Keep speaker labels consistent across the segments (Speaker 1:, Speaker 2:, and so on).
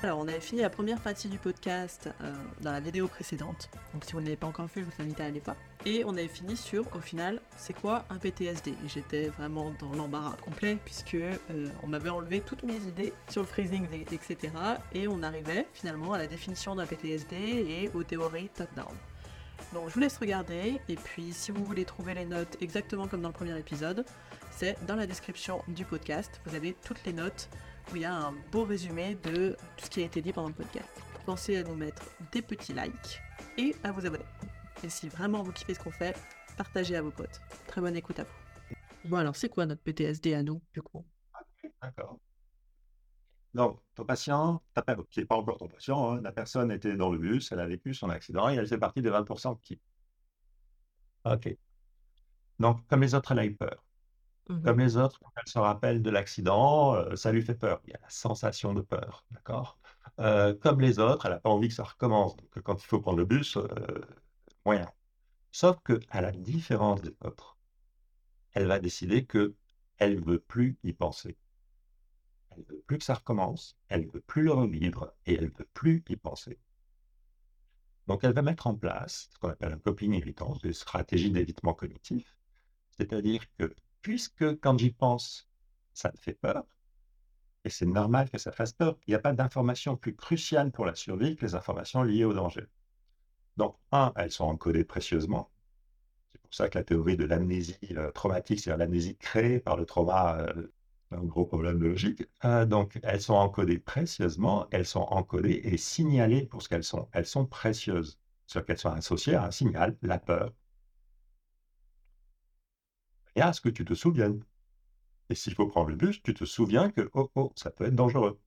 Speaker 1: Alors, on avait fini la première partie du podcast euh, dans la vidéo précédente. Donc, si vous ne l'avez pas encore fait, je vous invite à aller voir. Et on avait fini sur, au final, c'est quoi un PTSD j'étais vraiment dans l'embarras complet, puisque euh, on m'avait enlevé toutes mes idées sur le freezing, etc. Et on arrivait finalement à la définition d'un PTSD et aux théories top-down. Donc, je vous laisse regarder. Et puis, si vous voulez trouver les notes exactement comme dans le premier épisode, c'est dans la description du podcast. Vous avez toutes les notes où il y a un beau résumé de tout ce qui a été dit pendant le podcast. Pensez à nous mettre des petits likes et à vous abonner. Et si vraiment vous kiffez ce qu'on fait, partagez à vos potes. Très bonne écoute à vous. Bon alors, c'est quoi notre PTSD à nous, du coup?
Speaker 2: D'accord. Donc, ton patient, qui n'est pas encore ton patient, hein, la personne était dans le bus, elle a vécu son accident et elle fait partie des 20% qui. Ok. Donc, comme les autres, elle. Mmh Comme les autres, quand elle se rappelle de l'accident, euh, ça lui fait peur. Il y a la sensation de peur, d'accord? Euh, comme les autres, elle n'a pas envie que ça recommence. Donc, quand il faut prendre le bus, euh, moyen. Sauf qu'à la différence des autres, elle va décider que elle veut plus y penser. Elle veut plus que ça recommence, elle veut plus le revivre et elle veut plus y penser. Donc, elle va mettre en place ce qu'on appelle un coping évitant, des stratégies d'évitement cognitif. C'est-à-dire que puisque quand j'y pense, ça me fait peur, et c'est normal que ça fasse peur, il n'y a pas d'informations plus cruciales pour la survie que les informations liées au danger. Donc, un, elles sont encodées précieusement. C'est pour ça que la théorie de l'amnésie traumatique, c'est-à-dire l'amnésie créée par le trauma, euh, un gros problème de logique. Euh, donc, elles sont encodées précieusement, elles sont encodées et signalées pour ce qu'elles sont. Elles sont précieuses, c'est-à-dire qu'elles sont associées à un signal, la peur, à ce que tu te souviennes. Et s'il faut prendre le bus, tu te souviens que, oh, oh, ça peut être dangereux.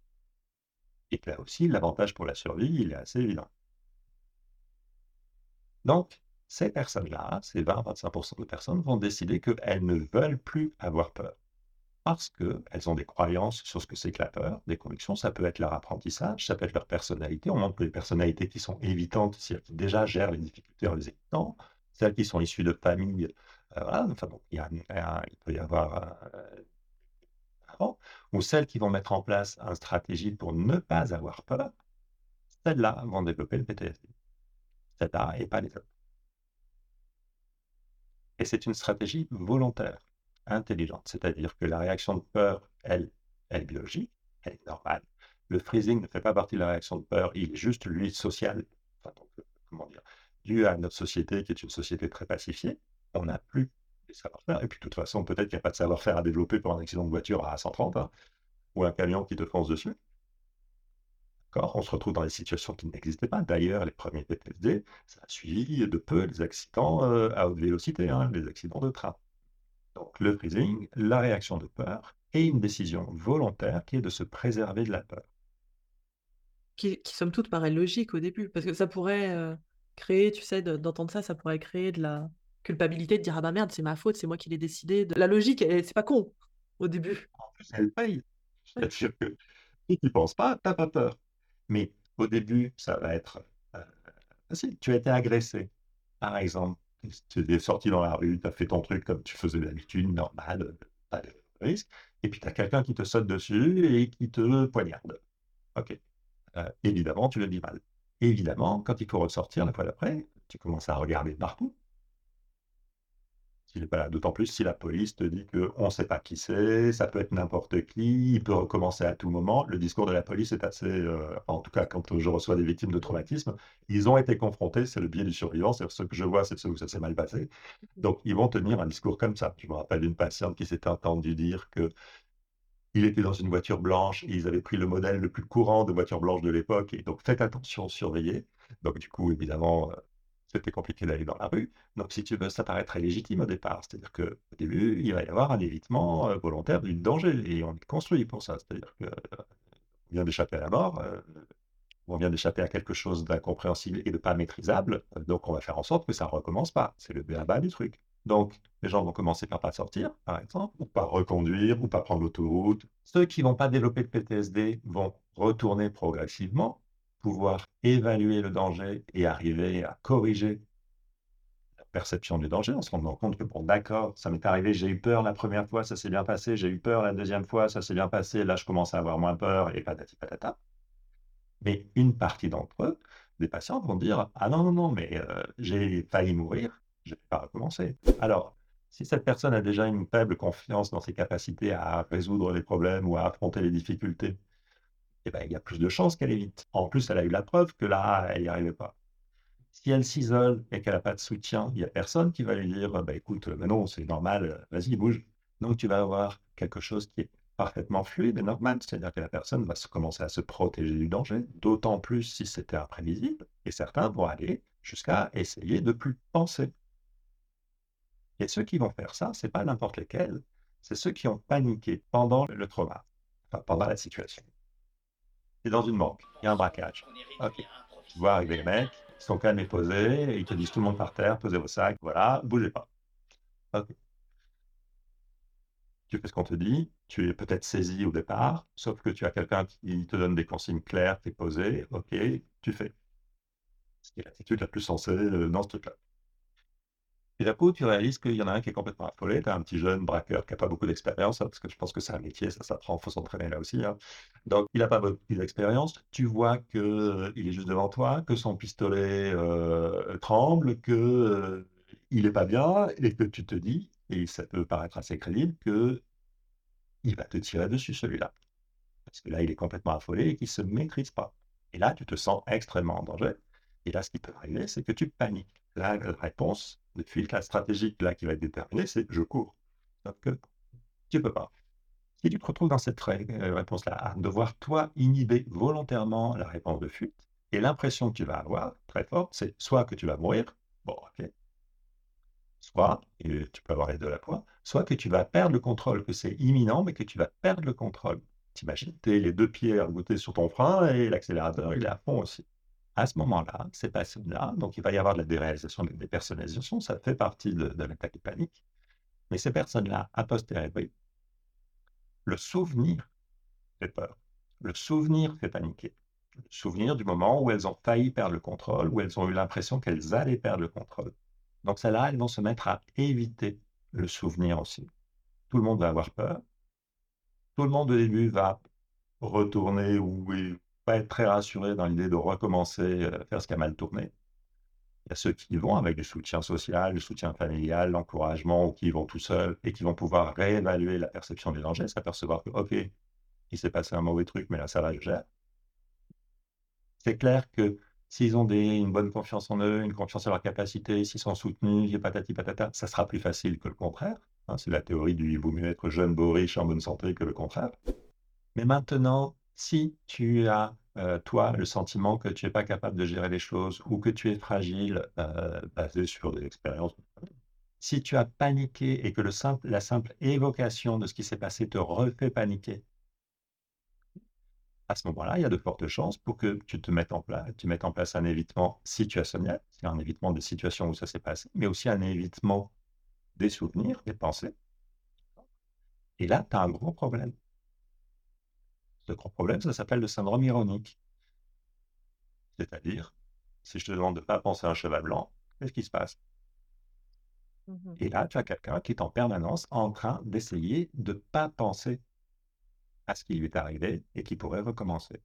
Speaker 2: Et là aussi, l'avantage pour la survie, il est assez évident. Donc, ces personnes-là, ces 20-25% de personnes, vont décider qu'elles ne veulent plus avoir peur. Parce qu'elles ont des croyances sur ce que c'est que la peur, des convictions, ça peut être leur apprentissage, ça peut être leur personnalité. On montre que les personnalités qui sont évitantes, celles qui déjà gèrent les difficultés en les évitant, celles qui sont issues de familles il, peut y avoir euh, ou celles qui vont mettre en place une stratégie pour ne pas avoir peur, celles-là vont développer le PTSD. Celles-là et pas les autres. Et c'est une stratégie volontaire, intelligente, c'est-à-dire que la réaction de peur, elle, elle est biologique, elle est normale. Le freezing ne fait pas partie de la réaction de peur, il est juste lui social, enfin, euh, comment dire, dû à notre société qui est une société très pacifiée on n'a plus de savoir-faire. Et puis, de toute façon, peut-être qu'il n'y a pas de savoir-faire à développer pour un accident de voiture à 130, hein, ou un camion qui te fonce dessus. D'accord On se retrouve dans des situations qui n'existaient pas. D'ailleurs, les premiers PTSD, ça a suivi de peu les accidents euh, à haute vélocité, hein, les accidents de train. Donc, le freezing, la réaction de peur et une décision volontaire qui est de se préserver de la peur.
Speaker 1: Qui, qui somme toute, paraît logique au début, parce que ça pourrait euh, créer, tu sais, d'entendre ça, ça pourrait créer de la, culpabilité de dire ah bah merde, c'est ma faute, c'est moi qui l'ai décidé. La logique, c'est pas con au début.
Speaker 2: En plus, elle paye. C'est-à-dire que si tu penses pas, t'as pas peur. Mais au début, ça va être euh, facile. Tu as été agressé, par exemple. Tu es sorti dans la rue, tu as fait ton truc comme tu faisais d'habitude, normal, pas de risque. Et puis tu as quelqu'un qui te saute dessus et qui te poignarde. Ok. Euh, évidemment, tu le dis mal. Évidemment, quand il faut ressortir la fois d'après, tu commences à regarder partout D'autant plus si la police te dit qu'on ne sait pas qui c'est, ça peut être n'importe qui, il peut recommencer à tout moment. Le discours de la police est assez, euh, en tout cas quand je reçois des victimes de traumatisme, ils ont été confrontés, c'est le biais du survivant, c'est ce que je vois, c'est ce où ça s'est mal passé. Donc ils vont tenir un discours comme ça. Je me rappelle d'une patiente qui s'était entendue dire que il était dans une voiture blanche ils avaient pris le modèle le plus courant de voiture blanche de l'époque. Et donc, faites attention, surveillez. Donc, du coup, évidemment, euh, c'était compliqué d'aller dans la rue. Donc, si tu veux, ça paraît très légitime au départ. C'est-à-dire qu'au début, il va y avoir un évitement euh, volontaire du danger. Et on est construit pour ça. C'est-à-dire qu'on euh, vient d'échapper à la mort, euh, on vient d'échapper à quelque chose d'incompréhensible et de pas maîtrisable. donc, on va faire en sorte que ça ne recommence pas. C'est le bas du truc. Donc, les gens vont commencer par pas sortir, par exemple, ou par reconduire, ou pas prendre l'autoroute. Ceux qui vont pas développer de PTSD vont retourner progressivement pouvoir évaluer le danger et arriver à corriger la perception du danger en se rendant compte que, bon, d'accord, ça m'est arrivé, j'ai eu peur la première fois, ça s'est bien passé, j'ai eu peur la deuxième fois, ça s'est bien passé, là je commence à avoir moins peur et patati patata. Mais une partie d'entre eux, des patients, vont dire Ah non, non, non, mais euh, j'ai failli mourir, je ne vais pas recommencer. Alors, si cette personne a déjà une faible confiance dans ses capacités à résoudre les problèmes ou à affronter les difficultés, eh ben, il y a plus de chances qu'elle évite. En plus, elle a eu la preuve que là, elle n'y arrivait pas. Si elle s'isole et qu'elle n'a pas de soutien, il n'y a personne qui va lui dire bah, écoute, mais non, c'est normal, vas-y, bouge. Donc, tu vas avoir quelque chose qui est parfaitement fluide et normal, c'est-à-dire que la personne va commencer à se protéger du danger, d'autant plus si c'était imprévisible, et certains vont aller jusqu'à essayer de plus penser. Et ceux qui vont faire ça, c'est pas n'importe lesquels, c'est ceux qui ont paniqué pendant le trauma, enfin pendant la situation. C'est dans une banque, il y a un braquage. Ok, tu vois arriver les mecs, ils sont calmes et posés, ils te disent tout le monde par terre, posez vos sacs, voilà, bougez pas. Ok. Tu fais ce qu'on te dit, tu es peut-être saisi au départ, sauf que tu as quelqu'un qui te donne des consignes claires, tu es posé, ok, tu fais. Ce qui est l'attitude la plus sensée euh, dans ce truc-là. Et d'un coup, tu réalises qu'il y en a un qui est complètement affolé. Tu as un petit jeune braqueur qui n'a pas beaucoup d'expérience, hein, parce que je pense que c'est un métier, ça s'apprend, il faut s'entraîner là aussi. Hein. Donc, il n'a pas beaucoup d'expérience. Tu vois qu'il euh, est juste devant toi, que son pistolet euh, tremble, qu'il euh, n'est pas bien, et que tu te dis, et ça peut paraître assez crédible, qu'il va te tirer dessus celui-là. Parce que là, il est complètement affolé et qu'il ne se maîtrise pas. Et là, tu te sens extrêmement en danger. Et là, ce qui peut arriver, c'est que tu paniques. La réponse, le filtre stratégique là qui va être déterminé, c'est je cours. Sauf que tu ne peux pas. Si tu te retrouves dans cette euh, réponse-là, à devoir toi inhiber volontairement la réponse de fuite, et l'impression que tu vas avoir, très forte, c'est soit que tu vas mourir, bon, ok, soit, et tu peux avoir les deux à la fois, soit que tu vas perdre le contrôle, que c'est imminent, mais que tu vas perdre le contrôle. T'imagines, tu es les deux pieds argotés sur ton frein et l'accélérateur, il est à fond aussi à ce moment-là, ces personnes-là, donc il va y avoir de la déréalisation, de la dépersonnalisation, ça fait partie de, de l'attaque panique. Mais ces personnes-là, a posteriori, le souvenir fait peur. Le souvenir fait paniquer. Le souvenir du moment où elles ont failli perdre le contrôle, où elles ont eu l'impression qu'elles allaient perdre le contrôle. Donc celles-là, elles vont se mettre à éviter le souvenir aussi. Tout le monde va avoir peur. Tout le monde au début va retourner ou pas être très rassuré dans l'idée de recommencer à faire ce qui a mal tourné. Il y a ceux qui vont avec du soutien social, du soutien familial, l'encouragement, ou qui vont tout seuls et qui vont pouvoir réévaluer la perception du danger, s'apercevoir que, OK, il s'est passé un mauvais truc, mais là, ça va, je gère. C'est clair que s'ils ont une bonne confiance en eux, une confiance en leur capacité, s'ils sont soutenus, patati patata, ça sera plus facile que le contraire. Hein. c'est la théorie du il vaut mieux être jeune, beau, riche, en bonne santé que le contraire. Mais maintenant, si tu as, euh, toi, le sentiment que tu n'es pas capable de gérer les choses ou que tu es fragile, euh, basé sur des expériences, si tu as paniqué et que le simple, la simple évocation de ce qui s'est passé te refait paniquer, à ce moment-là, il y a de fortes chances pour que tu te mettes en place, tu mettes en place un évitement situationnel, c'est un évitement des situations où ça s'est passé, mais aussi un évitement des souvenirs, des pensées. Et là, tu as un gros problème. Ce gros problème, ça s'appelle le syndrome ironique. C'est-à-dire, si je te demande de ne pas penser à un cheval blanc, qu'est-ce qui se passe? Mmh Et là, tu as quelqu'un qui est en permanence en train d'essayer de ne pas penser à ce qui lui est arrivé et qui pourrait recommencer.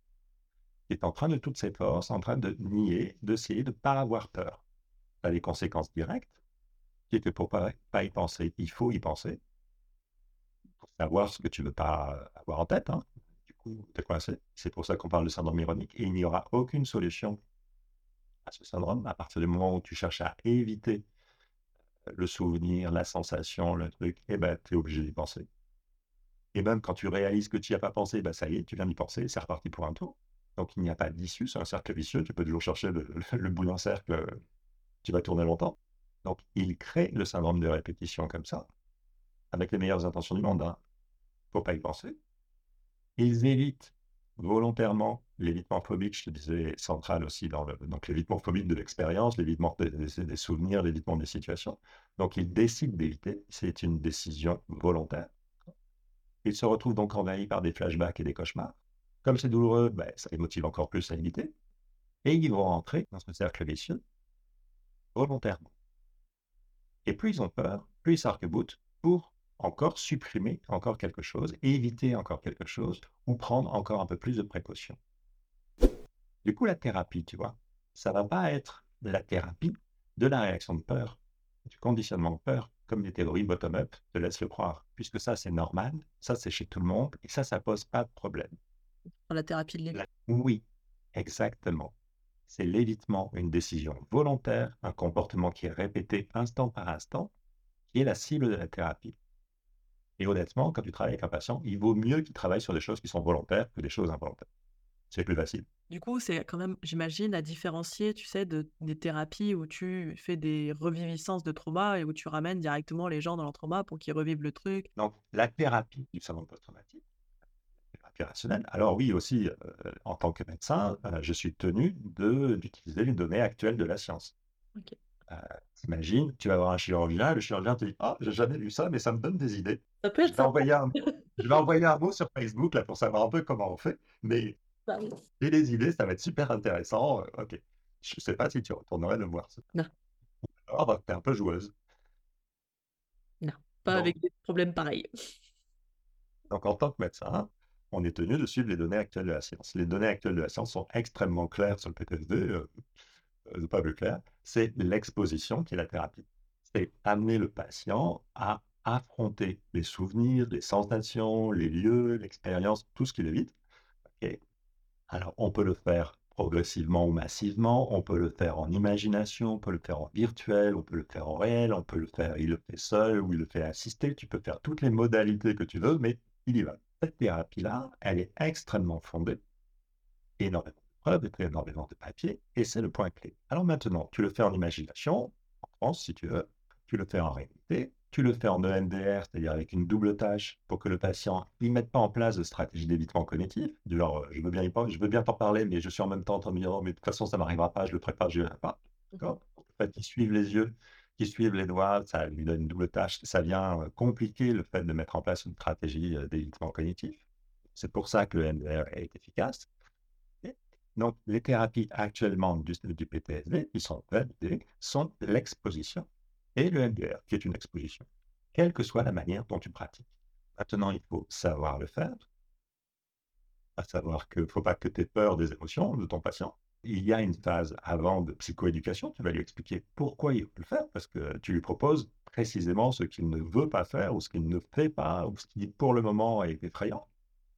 Speaker 2: Il est en train de toutes ses forces, en train de nier, d'essayer de ne pas avoir peur. Tu as les conséquences directes, qui est que pour ne pas, y penser, il faut y penser, pour savoir ce que tu ne veux pas avoir en tête. Hein C'est pour ça qu'on parle de syndrome ironique. Et il n'y aura aucune solution à ce syndrome à partir du moment où tu cherches à éviter le souvenir, la sensation, le truc, et eh ben, tu es obligé d'y penser. Et même quand tu réalises que tu n'y as pas pensé, ben, ça y est, tu viens d'y penser, c'est reparti pour un tour. Donc il n'y a pas d'issue, c'est un cercle vicieux, tu peux toujours chercher le, bout d'un cercle, tu vas tourner longtemps. Donc il crée le syndrome de répétition comme ça, avec les meilleures intentions du monde. Hein. faut pas y penser, ils évitent volontairement l'évitement phobique, je te disais, central aussi dans le, donc l'évitement phobique de l'expérience, l'évitement des, souvenirs, l'évitement des situations. Donc ils décident d'éviter, c'est une décision volontaire. Ils se retrouvent donc envahis par des flashbacks et des cauchemars. Comme c'est douloureux, ben, ça les motive encore plus à éviter. Et ils vont rentrer dans ce cercle vicieux volontairement. Et plus ils ont peur, plus ils sarc pour encore supprimer encore quelque chose, éviter encore quelque chose, ou prendre encore un peu plus de précautions. Du coup, la thérapie, tu vois, ça va pas être la thérapie de la réaction de peur, du conditionnement de peur, comme les théories bottom-up te laissent le croire, puisque ça, c'est normal, ça, c'est chez tout le monde, et ça, ça pose pas de problème.
Speaker 1: Dans la thérapie de l'évitement.
Speaker 2: Oui, exactement. C'est l'évitement, une décision volontaire, un comportement qui est répété instant par instant, qui est la cible de la thérapie. Et honnêtement, quand tu travailles avec un patient, il vaut mieux qu'il travaille sur des choses qui sont volontaires que des choses involontaires. C'est plus facile.
Speaker 1: Du coup, c'est quand même, j'imagine, à différencier, tu sais, de, des thérapies où tu fais des reviviscences de trauma et où tu ramènes directement les gens dans leur trauma pour qu'ils revivent le truc.
Speaker 2: Donc, la thérapie du syndrome post-traumatique, thérapie rationnelle. Alors oui, aussi, euh, en tant que médecin, euh, je suis tenu d'utiliser les données actuelles de la science.
Speaker 1: Ok.
Speaker 2: Euh, T'imagines, tu vas voir un chirurgien, le chirurgien te dit Ah, j'ai jamais vu ça, mais ça me donne des idées.
Speaker 1: Ça peut
Speaker 2: Je vais
Speaker 1: ça.
Speaker 2: envoyer un, je vais envoyer un mot sur Facebook là, pour savoir un peu comment on fait, mais
Speaker 1: Bah
Speaker 2: j'ai des idées, ça va être super intéressant. euh, ok. Je sais pas si tu retournerais le voir. ça.
Speaker 1: Non.
Speaker 2: Alors, t'es un peu joueuse.
Speaker 1: Non, pas
Speaker 2: Donc,
Speaker 1: avec des problèmes pareils.
Speaker 2: donc, en tant que médecin, on est tenu de suivre les données actuelles de la science. Les données actuelles de la science sont extrêmement claires sur le PTSD, euh, euh, pas plus clair, c'est l'exposition qui est la thérapie. C'est amener le patient à affronter les souvenirs, les sensations, les lieux, l'expérience, tout ce qui l'évite. Ok. Alors, on peut le faire progressivement ou massivement, on peut le faire en imagination, on peut le faire en virtuel, on peut le faire en réel, on peut le faire, il le fait seul ou il le fait assisté, tu peux faire toutes les modalités que tu veux, mais il y va. Cette thérapie-là, elle est extrêmement fondée, énormément de preuves, et énormément de papiers, et c'est le point clé. Alors maintenant, tu le fais en imagination, en France si tu veux, tu le fais en réalité, tu le fais en EMDR, c'est-à-dire avec une double tâche pour que le patient ne mette pas en place de stratégie d'évitement cognitif, du genre euh, je veux bien je veux bien t'en parler, mais je suis en même temps en train de me dire oh, mais de toute façon ça n'arrivera pas, je le prépare, je ne verrai pas. D'accord? En fait, qui suivent les yeux, qui suivent les doigts, ça lui donne une double tâche, ça vient euh, compliquer le fait de mettre en place une stratégie euh, d'évitement cognitif. C'est pour ça que le EMDR est efficace. Et donc, les thérapies actuellement du, du PTSD qui sont validées sont l'exposition et le MDR, qui est une exposition, quelle que soit la manière dont tu pratiques. Maintenant, il faut savoir le faire, à savoir qu'il ne faut pas que tu aies peur des émotions de ton patient. Il y a une phase avant de psychoéducation, tu vas lui expliquer pourquoi il veut le faire, parce que tu lui proposes précisément ce qu'il ne veut pas faire, ou ce qu'il ne fait pas, ou ce qui pour le moment est effrayant.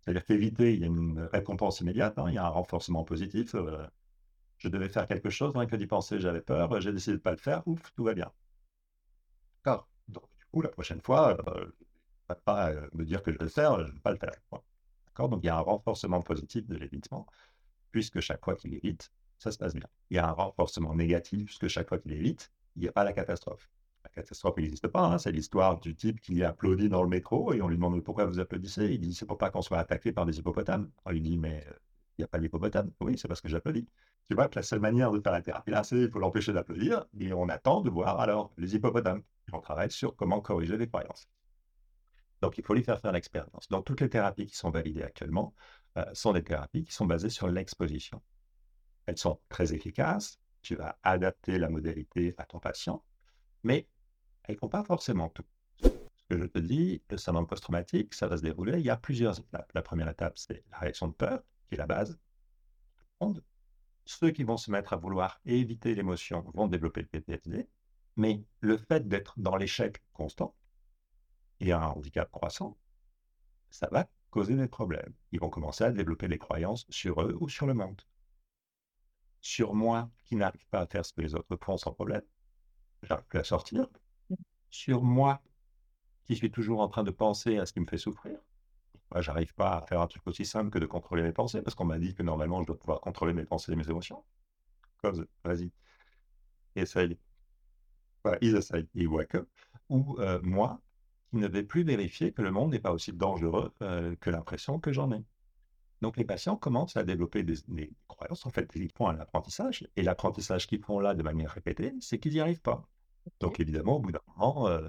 Speaker 2: C'est-à-dire qu'éviter, il y a une récompense immédiate, hein, il y a un renforcement positif. euh, je devais faire quelque chose, rien que d'y penser, j'avais peur, j'ai décidé de ne pas le faire, ouf, tout va bien. D'accord. Donc, du coup, la prochaine fois, euh, je ne vais pas me dire que je vais le faire, je ne vais pas le faire. D'accord? Donc, il y a un renforcement positif de l'évitement, puisque chaque fois qu'il évite, ça se passe bien. Il y a un renforcement négatif, puisque chaque fois qu'il évite, il n'y a pas la catastrophe. La catastrophe n'existe pas. hein. C'est l'histoire du type qui applaudit dans le métro et on lui demande pourquoi vous applaudissez? Il dit c'est pour pas qu'on soit attaqué par des hippopotames. On lui dit mais euh, il n'y a pas d'hippopotame. Oui, c'est parce que j'applaudis. Tu vois que la seule manière de faire la thérapie là, c'est il faut l'empêcher d'applaudir et on attend de voir alors les hippopotames. On travaille sur comment corriger les croyances. Donc il faut lui faire faire l'expérience. Donc toutes les thérapies qui sont validées actuellement euh, sont des thérapies qui sont basées sur l'exposition. Elles sont très efficaces. Tu vas adapter la modalité à ton patient, mais elles ne font pas forcément tout. Ce que je te dis, le syndrome post-traumatique, ça va se dérouler. Il y a plusieurs étapes. La première étape, c'est la réaction de peur, qui est la base. Ceux qui vont se mettre à vouloir éviter l'émotion vont développer le PTSD, mais le fait d'être dans l'échec constant et un handicap croissant, ça va causer des problèmes. Ils vont commencer à développer des croyances sur eux ou sur le monde. Sur moi qui n'arrive pas à faire ce que les autres font sans problème, j'arrive plus à sortir. Sur moi qui suis toujours en train de penser à ce qui me fait souffrir. Moi, j'arrive pas à faire un truc aussi simple que de contrôler mes pensées parce qu'on m'a dit que normalement je dois pouvoir contrôler mes pensées et mes émotions. Cause, vas-y, essaye. Voilà, ils essayent, ils voient que. Ou euh, moi, qui ne vais plus vérifier que le monde n'est pas aussi dangereux euh, que l'impression que j'en ai. Donc les patients commencent à développer des, des croyances, en fait, ils font un apprentissage, et l'apprentissage qu'ils font là de manière répétée, c'est qu'ils n'y arrivent pas. Donc évidemment, au bout d'un moment, euh,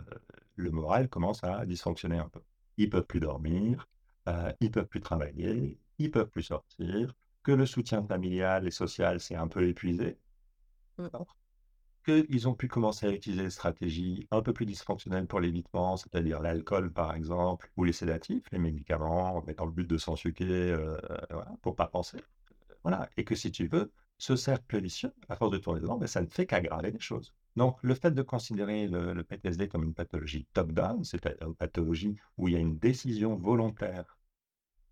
Speaker 2: le moral commence à dysfonctionner un peu. Ils peuvent plus dormir, euh, ils peuvent plus travailler, ils peuvent plus sortir, que le soutien familial et social s'est un peu épuisé, qu'ils ont pu commencer à utiliser des stratégies un peu plus dysfonctionnelles pour l'évitement, c'est-à-dire l'alcool par exemple, ou les sédatifs, les médicaments, mais dans le but de s'en suquer euh, voilà, pour pas penser. voilà, et que si tu veux, ce cercle vicieux, à force de tourner dedans, ben, ça ne fait qu'aggraver les choses. Donc, le fait de considérer le, PTSD comme une pathologie top-down, c'est-à-dire une pathologie où il y a une décision volontaire,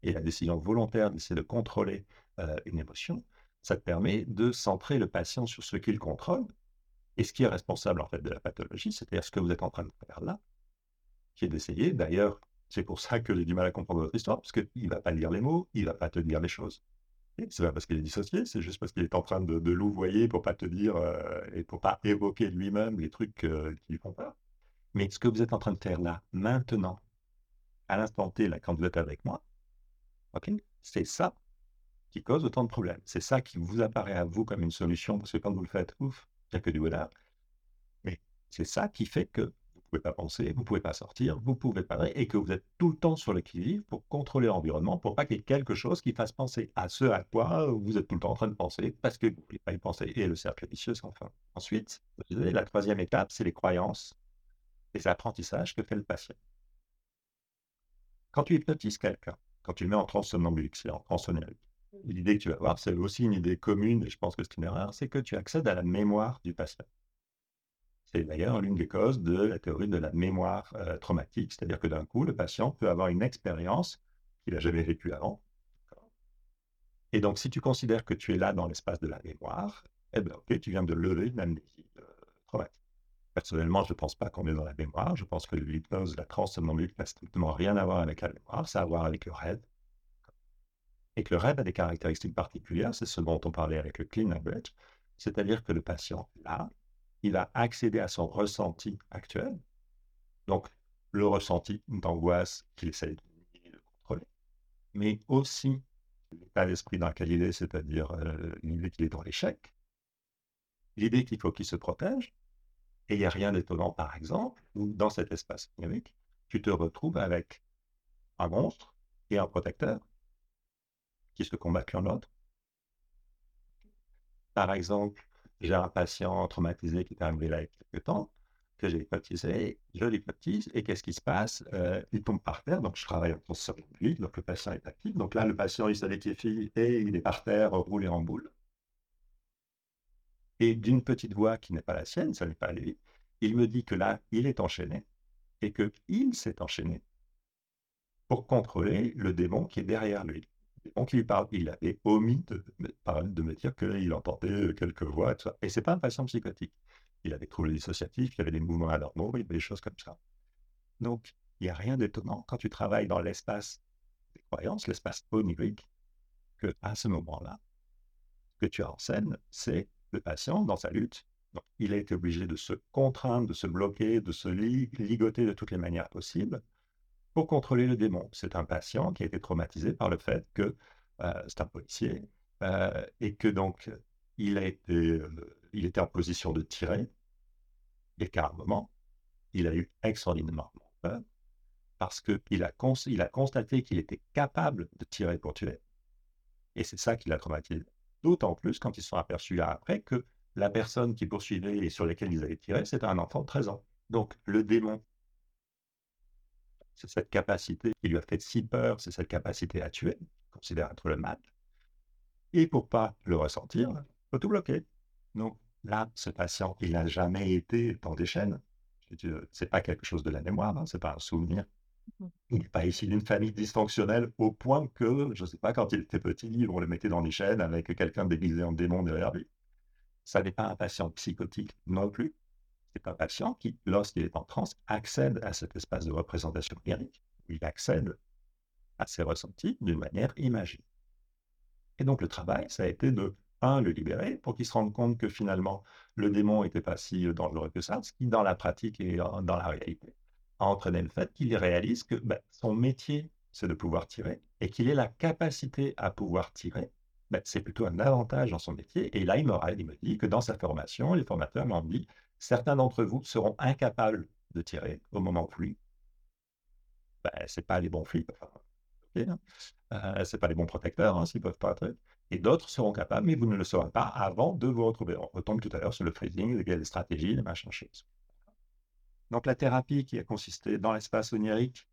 Speaker 2: et la décision volontaire, c'est de contrôler euh, une émotion, ça te permet de centrer le patient sur ce qu'il contrôle et ce qui est responsable en fait de la pathologie, c'est-à-dire ce que vous êtes en train de faire là, qui est d'essayer. D'ailleurs, c'est pour ça que j'ai du mal à comprendre votre histoire, parce qu'il ne va pas lire les mots, il ne va pas te dire les choses. C'est pas parce qu'il est dissocié, c'est juste parce qu'il est en train de, louvoyer pour pas te dire euh, et pour pas évoquer lui-même les trucs euh, qui lui font peur. Mais ce que vous êtes en train de faire là, maintenant, à l'instant T, là, quand vous êtes avec moi, ok, c'est ça qui cause autant de problèmes. C'est ça qui vous apparaît à vous comme une solution, parce que quand vous le faites, ouf, il n'y a que du bonheur. Mais c'est ça qui fait que pouvez pas penser, vous pouvez pas sortir, vous pouvez pas, et que vous êtes tout le temps sur le pour contrôler l'environnement, pour pas qu'il y ait quelque chose qui fasse penser à ce à quoi vous êtes tout le temps en train de penser, parce que vous ne voulez pas y penser, et le cercle vicieux sans fin. Ensuite, la troisième étape, c'est les croyances, les apprentissages que fait le patient. Quand tu hypnotises quelqu'un, quand tu le mets en transe somnambulique, en transe l'idée que tu vas avoir, c'est aussi une idée commune, et je pense que c'est une erreur, c'est que tu accèdes à la mémoire du patient. C'est d'ailleurs l'une des causes de la théorie de la mémoire euh, traumatique, c'est-à-dire que d'un coup, le patient peut avoir une expérience qu'il n'a jamais vécue avant. Et donc, si tu considères que tu es là dans l'espace de la mémoire, eh bien, ok, tu viens de lever une amnésie euh, traumatique. Personnellement, je ne pense pas qu'on est dans la mémoire. Je pense que l'hypnose, la transe n'a strictement rien à voir avec la mémoire. Ça a à voir avec le rêve. Et que le rêve a des caractéristiques particulières. C'est ce dont on parlait avec le clean language. C'est-à-dire que le patient, là, il va accéder à son ressenti actuel. Donc, le ressenti d'angoisse qu'il essaie de, contrôler, mais aussi l'état d'esprit dans lequel il est, c'est-à-dire euh, l'idée qu'il est dans l'échec, l'idée qu'il faut qu'il se protège, et il n'y a rien d'étonnant, par exemple, où dans cet espace numérique, tu te retrouves avec un monstre et un protecteur qui se combattent l'un l'autre. Par exemple, j'ai un patient traumatisé qui est arrivé là il y a quelques temps, que j'ai hypnotisé, je l'hypnotise, et qu'est-ce qui se passe? Euh, Il tombe par terre, donc je travaille en conscience lui, donc le patient est actif. Donc là, le patient, il s'est liquéfie et il est par terre, roulé en boule. Et d'une petite voix qui n'est pas la sienne, ça n'est pas lui, il me dit que là, il est enchaîné, et qu'il s'est enchaîné pour contrôler le démon qui est derrière lui. Donc, il parle, il avait omis de, de me dire qu'il entendait quelques voix, et, et c'est pas un patient psychotique. Il avait des troubles dissociatifs, il avait des mouvements anormaux, il y avait des choses comme ça. Donc, il n'y a rien d'étonnant quand tu travailles dans l'espace des croyances, l'espace onirique, que à ce moment-là, ce que tu as en scène, c'est le patient dans sa lutte. Donc, il a été obligé de se contraindre, de se bloquer, de se ligoter de toutes les manières possibles pour contrôler le démon. C'est un patient qui a été traumatisé par le fait que euh, c'est un policier euh, et que donc il, a été, euh, il était en position de tirer et qu'à un moment, il a eu extraordinairement peur parce qu'il a, il a constaté qu'il était capable de tirer pour tuer. Et c'est ça qui l'a traumatisé. D'autant plus quand ils se sont aperçus après que la personne qui poursuivait et sur laquelle ils avaient tiré, c'était un enfant de 13 ans. Donc le démon c'est cette capacité qui lui a fait si peur, c'est cette capacité à tuer, considère être le mal. Et pour pas le ressentir, il faut tout bloquer. Donc là, ce patient, il n'a jamais été dans des chaînes. C'est pas quelque chose de la mémoire, hein, c'est pas un souvenir. Mmh. Il n'est pas issu d'une famille dysfonctionnelle au point que, je ne sais pas, quand il était petit, on le mettait dans des chaînes avec quelqu'un déguisé en démon derrière lui. Ça n'est pas un patient psychotique non plus c'est un patient qui, lorsqu'il est en transe, accède à cet espace de représentation numérique, il accède à ses ressentis d'une manière imagée. Et donc le travail, ça a été de, un, le libérer pour qu'il se rende compte que finalement, le démon n'était pas si dangereux que ça, ce qui, dans la pratique et dans la réalité, a entraîné le fait qu'il réalise que ben, son métier, c'est de pouvoir tirer, et qu'il ait la capacité à pouvoir tirer, ben, c'est plutôt un avantage dans son métier. Et là, il me, il me dit que dans sa formation, les formateurs m'ont dit, certains d'entre vous seront incapables de tirer au moment lui. Ben, ce pas les bons flics, enfin, hein. euh, pas les bons protecteurs hein, s'ils ne peuvent pas être. Et d'autres seront capables, mais vous ne le saurez pas avant de vous retrouver. On retombe tout à l'heure sur le freezing, les stratégies, les machins choses. Donc la thérapie qui a consisté dans l'espace onirique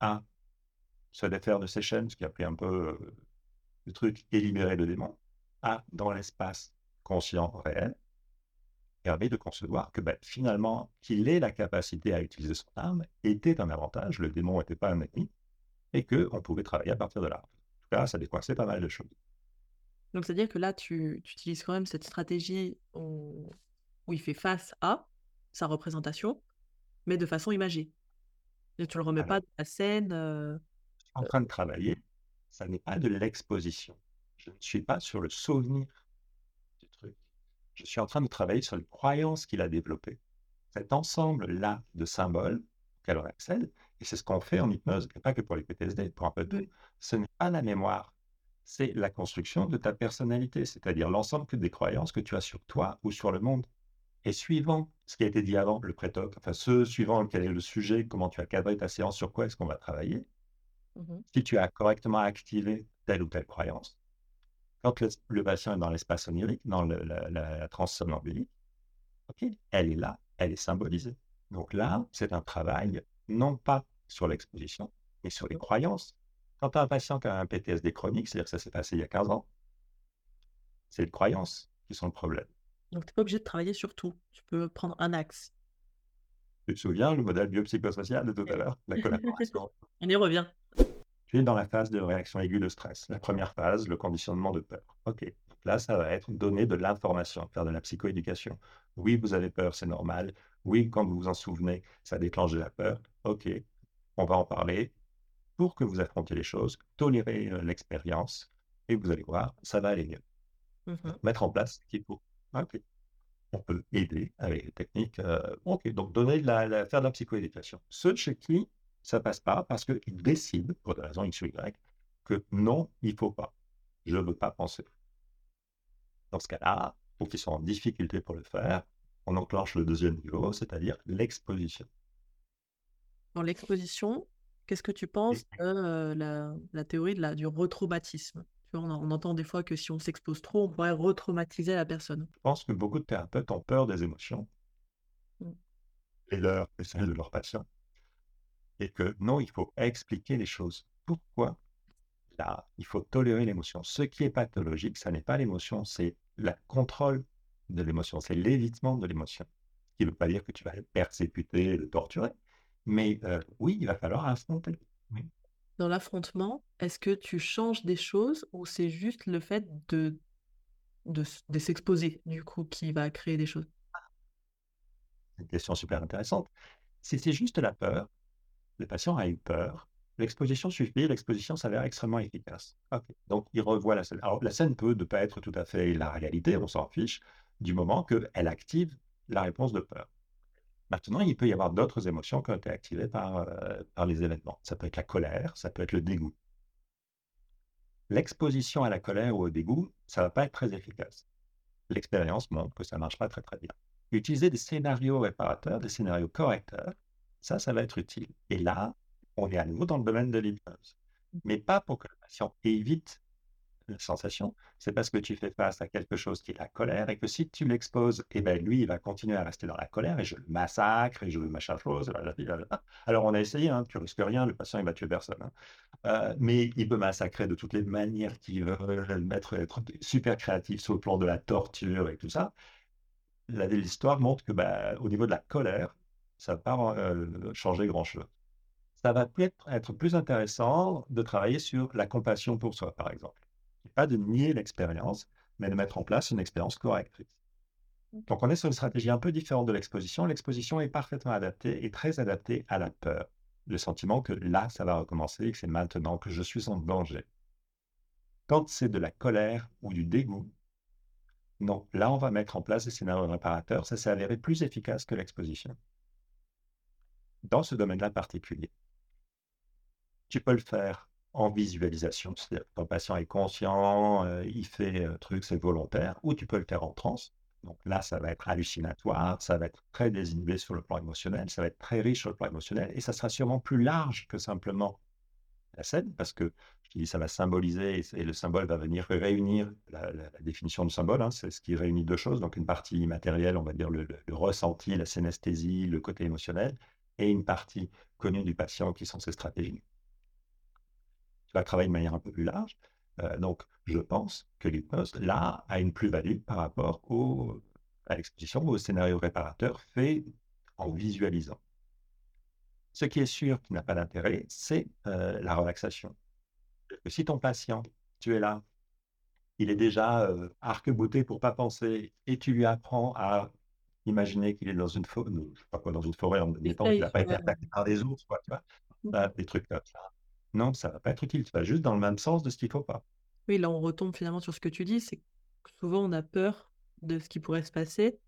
Speaker 2: à se défaire de ces chaînes, ce qui a pris un peu le truc et libérer le démon, à dans l'espace conscient réel, permet de concevoir que ben, finalement, qu'il ait la capacité à utiliser son arme était un avantage, le démon n'était pas un ennemi, et qu'on pouvait travailler à partir de là. En tout cas, ça décoinçait pas mal de choses.
Speaker 1: Donc, c'est-à-dire que là, tu, tu, utilises quand même cette stratégie où, où, il fait face à sa représentation, mais de façon imagée. Et tu ne le remets pas dans la scène. Euh,
Speaker 2: je suis en train de travailler, ça n'est pas de l'exposition. Je ne suis pas sur le souvenir du truc. Je suis en train de travailler sur les croyances qu'il a développées. Cet ensemble-là de symboles on accède, et c'est ce qu'on fait en hypnose, et pas que pour les PTSD, pour un peu de ce n'est pas la mémoire, c'est la construction de ta personnalité, c'est-à-dire l'ensemble des croyances que tu as sur toi ou sur le monde. Et suivant ce qui a été dit avant, le prétoc, enfin ce suivant quel est le sujet, comment tu as cadré ta séance, sur quoi est-ce qu'on va travailler, mmh si tu as correctement activé telle ou telle croyance, quand le, patient est dans l'espace onirique, dans la, la transe somnambulique, elle est là, elle est symbolisée. Donc là, c'est un travail non pas sur l'exposition, mais sur les croyances. Quand tu as un patient qui a un PTSD chronique, c'est-à-dire que ça s'est passé il y a 15 ans, c'est les croyances qui sont le problème.
Speaker 1: Donc, tu n'es pas obligé de travailler sur tout. Tu peux prendre un axe.
Speaker 2: Tu te souviens le modèle biopsychosocial de tout à l'heure La collaboration?
Speaker 1: On y revient.
Speaker 2: Tu es dans la phase de réaction aiguë de stress. La première phase, le conditionnement de peur. OK. Là, ça va être donner de l'information, faire de la psychoéducation. Oui, vous avez peur, c'est normal. Oui, quand vous vous en souvenez, ça déclenche de la peur. OK. On va en parler pour que vous affrontiez les choses, tolérer euh, l'expérience et vous allez voir, ça va aller mieux. Mmh Mettre en place ce qu'il faut. OK. On peut aider avec les techniques. Euh, OK. Donc, donner de la, faire de la psychoéducation. Ceux chez qui ça passe pas parce qu'ils décident, pour des raisons X ou Y, que non, il ne faut pas. Je ne veux pas penser. Dans ce cas-là, pour qu'ils soient en difficulté pour le faire, on enclenche le deuxième niveau, c'est-à-dire l'exposition.
Speaker 1: Dans l'exposition, qu'est-ce que tu penses de euh, la, théorie de la, du retraumatisme? On, on, entend des fois que si on s'expose trop, on pourrait retraumatiser la personne.
Speaker 2: Je pense que beaucoup de thérapeutes ont peur des émotions, mmh. et leur et celles de leurs patients et que non, il faut expliquer les choses. Pourquoi? Là, il faut tolérer l'émotion. Ce qui est pathologique, ça n'est pas l'émotion, c'est le contrôle de l'émotion, c'est l'évitement de l'émotion. Ce qui ne veut pas dire que tu vas le persécuter, le torturer, mais euh, oui, il va falloir affronter.
Speaker 1: Dans l'affrontement, est-ce que tu changes des choses ou c'est juste le fait de, de, de s'exposer, du coup, qui va créer des choses?
Speaker 2: C'est une question super intéressante. Si c'est juste la peur, le patient a eu peur. L'exposition suffit, l'exposition s'avère extrêmement efficace. Donc, il revoit la scène. Alors, la scène peut ne pas être tout à fait la réalité, on s'en fiche, du moment qu'elle active la réponse de peur. Maintenant, il peut y avoir d'autres émotions qui ont été activées par, euh, par les événements. Ça peut être la colère, ça peut être le dégoût. L'exposition à la colère ou au dégoût, ça ne va pas être très efficace. L'expérience montre que ça ne marche pas très très bien. Utiliser des scénarios réparateurs, des scénarios correcteurs, ça, ça va être utile. Et là, on est à nouveau dans le domaine de l'hypnose. Mmh. Mais pas pour que le patient évite la sensation, c'est parce que tu fais face à quelque chose qui est la colère et que si tu l'exposes, eh ben, lui, il va continuer à rester dans la colère et je le massacre et je veux machin chose. Alors, on a essayé, hein, tu risques rien, le patient, il va tuer personne. Hein. Euh, mais il peut massacrer de toutes les manières qu'il veut, mettre, être super créatif sur le plan de la torture et tout ça. L'histoire montre que, bah, au niveau de la colère, ça va pas euh, changer grand-chose. Ça va peut-être être plus intéressant de travailler sur la compassion pour soi, par exemple. Pas de nier l'expérience, mais de mettre en place une expérience correctrice. Donc, on est sur une stratégie un peu différente de l'exposition. L'exposition est parfaitement adaptée et très adaptée à la peur. Le sentiment que là, ça va recommencer et que c'est maintenant que je suis en danger. Quand c'est de la colère ou du dégoût, non, là, on va mettre en place des scénarios réparateurs. Ça s'est avéré plus efficace que l'exposition dans ce domaine-là particulier. Tu peux le faire en visualisation, c'est-à-dire ton patient est conscient, euh, il fait un truc, c'est volontaire, ou tu peux le faire en transe. Donc là, ça va être hallucinatoire, ça va être très désinhibé sur le plan émotionnel, ça va être très riche sur le plan émotionnel, et ça sera sûrement plus large que simplement la scène, parce que je dis, ça va symboliser, et, le symbole va venir réunir la, définition du symbole, hein, c'est ce qui réunit deux choses, donc une partie immatérielle, on va dire le, le ressenti, la synesthésie, le côté émotionnel, et une partie connue du patient qui sont ses stratégies. Tu vas travailler de manière un peu plus large. Euh, donc, je pense que l'hypnose, là, a une plus-value par rapport au, à l'exposition ou au scénario réparateur fait en visualisant. Ce qui est sûr qui n'a pas d'intérêt, c'est euh, la relaxation. Si ton patient, tu es là, il est déjà euh, arc-bouté pour pas penser, et tu lui apprends à imaginer qu'il est dans une forêt, je sais pas quoi, dans une forêt en étant qu'il n'a pas été attaqué par des ours, quoi, tu vois, mmh. des trucs comme ça. Non, ça va pas être utile. Tu vas juste dans le même sens de ce qu'il faut pas.
Speaker 1: Oui, là, on retombe finalement sur ce que tu dis, c'est que souvent on a peur de ce qui pourrait se passer,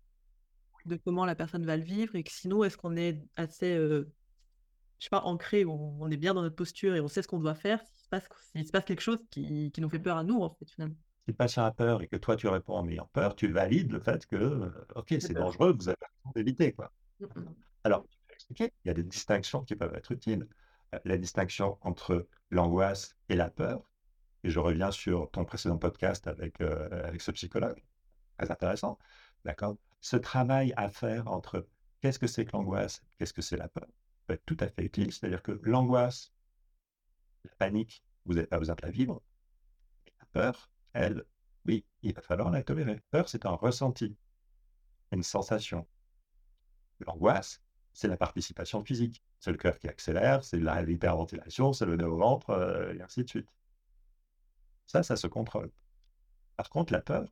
Speaker 1: de comment la personne va le vivre, et que sinon, est-ce qu'on est assez, euh, je sais pas, ancré, on, on est bien dans notre posture et on sait ce qu'on doit faire, s'il se passe, s'il se passe quelque chose qui, qui nous fait peur à nous, en fait, finalement
Speaker 2: si le patient a peur et que toi tu réponds en ayant peur, tu valides le fait que, euh, ok, c'est dangereux, vous avez besoin d'éviter. Quoi. Mmh, mmh. Alors, expliquer, il y a des distinctions qui peuvent être utiles. Euh, la distinction entre l'angoisse et la peur, et je reviens sur ton précédent podcast avec, euh, avec ce psychologue, très intéressant, d'accord Ce travail à faire entre qu'est-ce que c'est que l'angoisse, qu'est-ce que c'est la peur, peut être tout à fait utile. C'est-à-dire que l'angoisse, la panique, vous n'avez pas besoin de la vivre. La peur, elle, oui, il va falloir la tolérer. Peur, c'est un ressenti, une sensation. L'angoisse, c'est la participation physique. C'est le cœur qui accélère, c'est l'hyperventilation, c'est le nez au ventre, euh, et ainsi de suite. Ça, ça se contrôle. Par contre, la peur,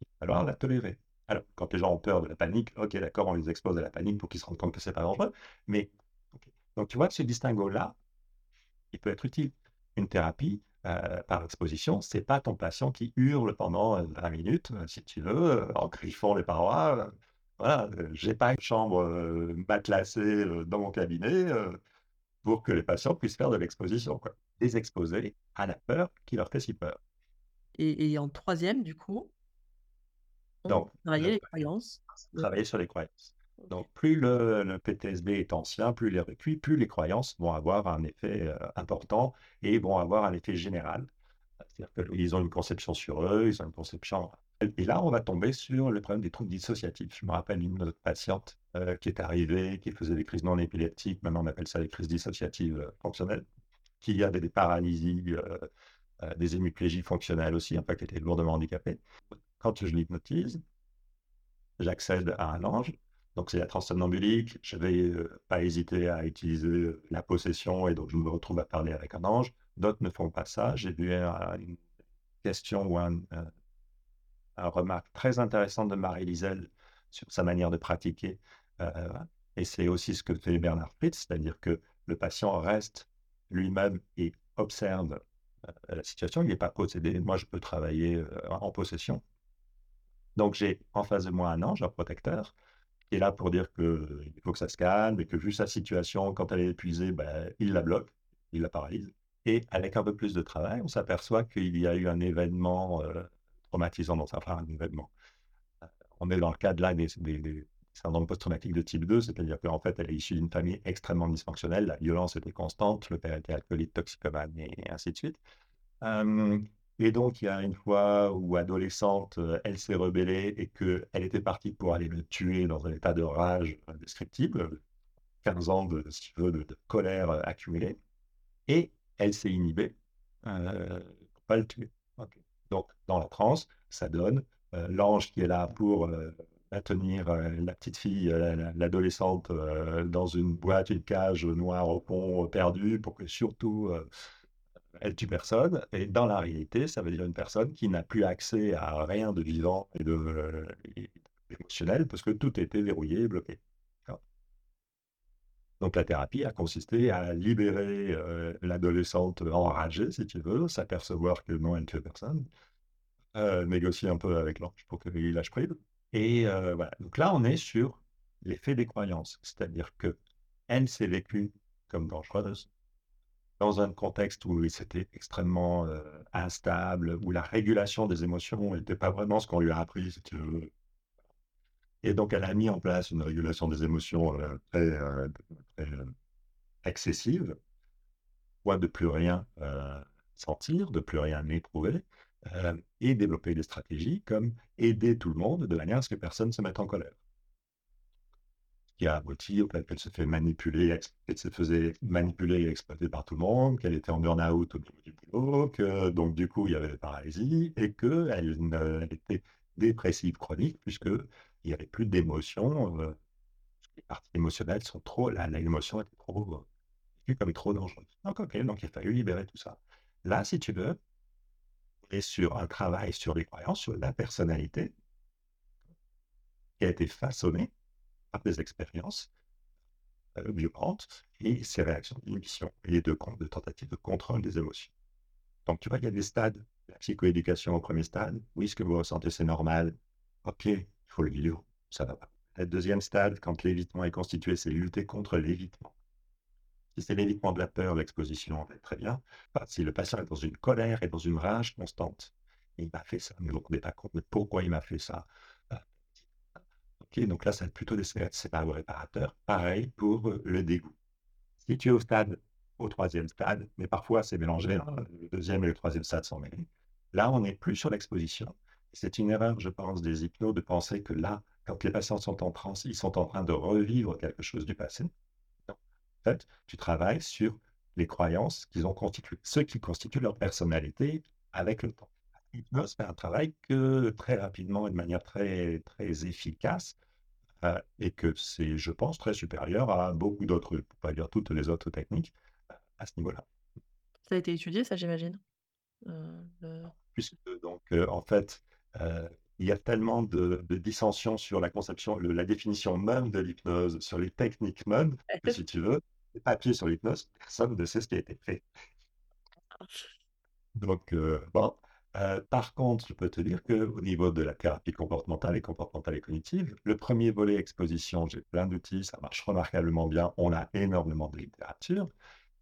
Speaker 2: il va falloir la tolérer. Alors, quand les gens ont peur de la panique, ok, d'accord, on les expose à la panique pour qu'ils se rendent compte que c'est pas dangereux, mais donc tu vois que ce distinguo-là, il peut être utile. Une thérapie, euh, par exposition, c'est pas ton patient qui hurle pendant 20 euh, minutes, euh, si tu veux, en griffant les parois. Voilà, j'ai pas une chambre matelassée dans mon cabinet pour que les patients puissent faire de l'exposition. Les exposer à la peur qui leur fait si peur.
Speaker 1: Et, en troisième, du coup, on travailler les croyances.
Speaker 2: Travailler sur les croyances. Donc, plus le, PTSD est ancien, plus les recuits, plus les croyances vont avoir un effet euh, important et vont avoir un effet général. C'est-à-dire qu'ils ont une conception sur eux, ils ont une conception. Et là, on va tomber sur le problème des troubles dissociatifs. Je me rappelle une autre patiente euh, qui est arrivée, qui faisait des crises non épileptiques, maintenant on appelle ça les crises dissociatives euh, fonctionnelles, qui avait des paralysies, des hémiplégies fonctionnelles aussi, enfin qui était lourdement handicapée. Quand je l'hypnotise, j'accède à un ange donc c'est la transsomnambulique. Je vais euh, pas hésiter à utiliser euh, la possession et donc je me retrouve à parler avec un ange. D'autres ne font pas ça. J'ai vu une question ou un, euh, remarque très intéressante de Marie Lisel sur sa manière de pratiquer. et c'est aussi ce que fait Bernard Fritz, c'est-à-dire que le patient reste lui-même et observe la situation. Il n'est pas possédé. Moi, je peux travailler en possession. Donc j'ai en face de moi un ange, un protecteur, qui là pour dire qu'il faut que ça se calme et que vu sa situation, quand elle est épuisée, ben, il la bloque, il la paralyse. Et avec un peu plus de travail, on s'aperçoit qu'il y a eu un événement euh, traumatisant dans sa enfin un événement. Euh, on est dans le cadre là des, des, syndromes post-traumatiques de type 2, c'est-à-dire qu'en fait, elle est issue d'une famille extrêmement dysfonctionnelle, la violence était constante, le père était alcoolique, toxicomane et ainsi de suite. Euh, et donc, il y a une fois où, adolescente, euh, elle s'est rebellée et qu'elle était partie pour aller le tuer dans un état de rage indescriptible, 15 ans de, colère euh, accumulée, et elle s'est inhibée euh, pour pas le tuer. Donc, dans la transe, ça donne l'ange qui est là pour maintenir la petite fille, l'adolescente, dans une boîte, une cage noire au pont perdu, pour que surtout elle tue personne. Et dans la réalité, ça veut dire une personne qui n'a plus accès à rien de vivant et de euh, émotionnel parce que tout était verrouillé et bloqué. Donc la thérapie a consisté à libérer euh, l'adolescente enragée, si tu veux, s'apercevoir que non, elle ne tue personne, euh, négocier un peu avec l'ange pour qu'il lâche prise. Et voilà. Donc là, on est sur l'effet des croyances, c'est-à-dire que elle s'est vécue comme dangereuse, dans un contexte où c'était extrêmement euh, instable, où la régulation des émotions n'était pas vraiment ce qu'on lui a appris, Et donc, elle a mis en place une régulation des émotions euh, très, euh, excessive, point de plus rien sentir, de plus rien éprouver, et développer des stratégies comme aider tout le monde de manière à ce que personne ne se mette en colère qui a abouti au fait qu'elle se fait manipuler, qu'elle se faisait manipuler et exploiter par tout le monde, qu'elle était en burn-out au niveau du vélo, que donc du coup il y avait la paralysie et qu'elle elle était dépressive chronique puisqu'il n'y avait plus d'émotions. euh, les parties émotionnelles sont trop, l'émotion était trop, euh, comme trop dangereuse. Donc ok, donc il a fallu libérer tout ça. Là, si tu veux, on est sur un travail sur les croyances, sur la personnalité qui a été façonnée par des expériences euh, violentes et ces réactions d'inhibition et de, de tentatives de contrôle des émotions. Donc, tu vois, il y a des stades. La psychoéducation au premier stade, oui, ce que vous ressentez, c'est normal. Ok, il faut le vivre, ça va pas. Le deuxième stade, quand l'évitement est constitué, c'est lutter contre l'évitement. Si c'est l'évitement de la peur, l'exposition, va être très bien. Si le patient est dans une colère et dans une rage constante, il m'a fait ça, mais vous ne vous rendez pas compte de pourquoi il m'a fait ça. Donc là, ça va plutôt des scénarios réparateurs. Pareil pour euh, le dégoût. Si tu es au stade, au troisième stade, mais parfois c'est mélangé, hein, le deuxième et le troisième stade sont mêlés. Là, on n'est plus sur l'exposition. C'est une erreur, je pense, des hypnos de penser que là, quand les patients sont en transe, ils sont en train de revivre quelque chose du passé. En fait, tu travailles sur les croyances qu'ils ont constituées, ce qui constitue leur personnalité avec le temps. L'hypnose fait un travail que très rapidement et de manière très, très efficace euh, et que c'est, je pense, très supérieur à beaucoup d'autres, pour pas dire toutes les autres techniques, euh, à ce niveau-là.
Speaker 1: Ça a été étudié, ça, j'imagine. Euh, le-
Speaker 2: Puisque, donc, euh, en fait, il y a tellement de, de dissensions sur la conception, le- la définition même de l'hypnose, sur les techniques même, que si tu veux, les papiers sur l'hypnose, personne ne sait ce qui a été fait. Donc, euh, bon. Euh, par contre, je peux te dire qu'au niveau de la thérapie comportementale et comportementale et cognitive, le premier volet exposition, j'ai plein d'outils, ça marche remarquablement bien, on a énormément de littérature.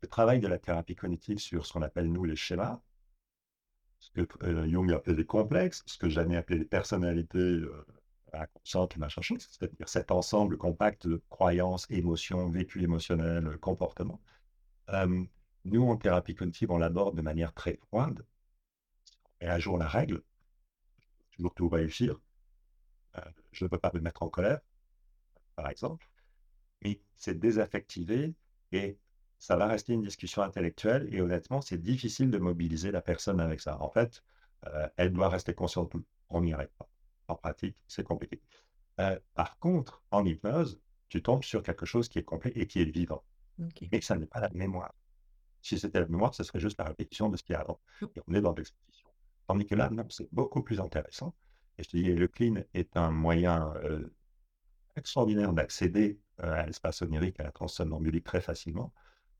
Speaker 2: Le travail de la thérapie cognitive sur ce qu'on appelle, nous, les schémas, ce que euh, Jung appelait des complexes, ce que j'aimais appeler les personnalités euh, inconscientes, machin c'est-à-dire cet ensemble compact de croyances, émotions, vécus émotionnels, comportements. Euh, nous, en thérapie cognitive, on l'aborde de manière très froide, et à jour la règle, toujours tout réussir. Euh, je ne peux pas me mettre en colère, par exemple, mais c'est désaffectivé et ça va rester une discussion intellectuelle et honnêtement, c'est difficile de mobiliser la personne avec ça. En fait, euh, elle doit rester consciente. de tout. On n'y arrive pas. En pratique, c'est compliqué. Euh, par contre, en hypnose, tu tombes sur quelque chose qui est complet et qui est vivant. Mais ça n'est pas la mémoire. Si c'était la mémoire, ce serait juste la répétition de ce qu'il y a avant. Et on est dans l'exposition. Tandis que là, c'est beaucoup plus intéressant. Et je te dis, le clean est un moyen euh, extraordinaire d'accéder euh, à l'espace onirique, à la transe somnambulique très facilement.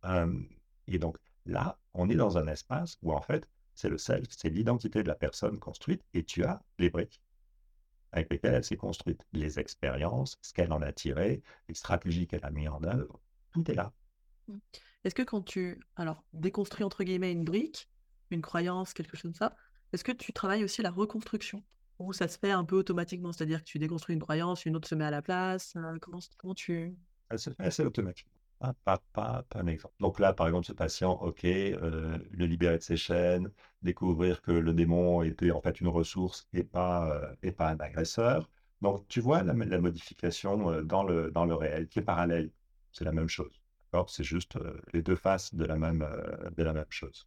Speaker 2: Euh, et donc là, on est dans un espace où en fait, c'est le self, c'est l'identité de la personne construite et tu as les briques avec lesquelles elle s'est construite, les expériences, ce qu'elle en a tiré, les stratégies qu'elle a mis en œuvre, tout est là.
Speaker 1: Est-ce que quand tu, alors, déconstruis entre guillemets une brique, une croyance, quelque chose comme ça, est-ce que tu travailles aussi la reconstruction? Ou ça se fait un peu automatiquement, c'est-à-dire que tu déconstruis une croyance, une autre se met à la place, euh, comment, comment tu...
Speaker 2: Fait assez automatiquement. Pas, pas, pas, pas un exemple. Donc là, par exemple, ce patient, OK, euh, le libérer de ses chaînes, découvrir que le démon était en fait une ressource et pas, euh, et pas un agresseur. Donc, tu vois la, modification dans le, dans le réel qui est parallèle. C'est la même chose. C'est juste les deux faces de la même, de la même chose.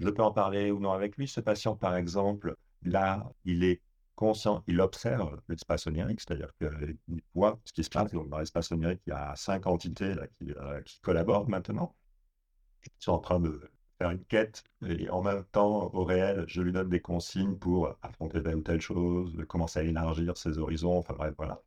Speaker 2: Je peux en parler ou non avec lui? Ce patient, par exemple, là, il est conscient, il observe l'espace onirique, c'est-à-dire qu'il voit ce qui se passe. Dans l'espace onirique, il y a cinq entités qui, euh, qui collaborent maintenant. Ils sont en train de faire une quête et en même temps, au réel, je lui donne des consignes pour affronter telle ou telle chose, commencer à élargir ses horizons. Enfin bref, voilà.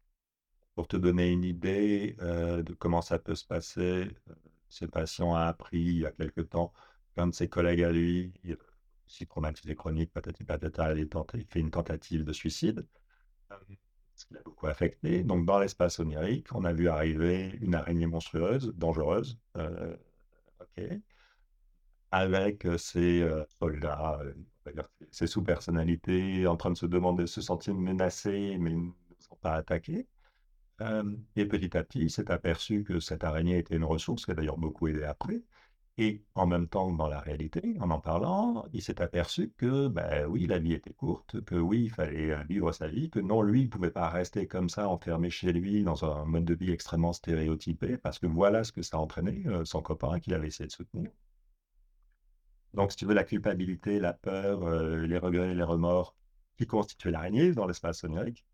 Speaker 2: Pour te donner une idée euh, de comment ça peut se passer, euh, ce patient a appris il y a quelque temps qu'un de ses collègues à lui, il- si traumatisé chronique, patati patata, il, il fait une tentative de suicide, euh, ce qui l'a beaucoup affecté. Donc, dans l'espace onirique, on a vu arriver une araignée monstrueuse, dangereuse, euh, avec euh, ses euh, soldats, euh, ses sous-personnalités, en train de se demander, se sentir menacés, mais ils ne sont pas attaqués. Euh, et petit à petit, il s'est aperçu que cette araignée était une ressource, qui a d'ailleurs beaucoup aidé après. Et en même temps, dans la réalité, en en parlant, il s'est aperçu que, ben oui, la vie était courte, que oui, il fallait euh, vivre sa vie, que non, lui, il ne pouvait pas rester comme ça, enfermé chez lui, dans un mode de vie extrêmement stéréotypé, parce que voilà ce que ça entraînait, euh, son copain qu'il avait essayé de soutenir. Donc, si tu veux, la culpabilité, la peur, euh, les regrets, les remords qui constituaient l'araignée dans l'espace onirique,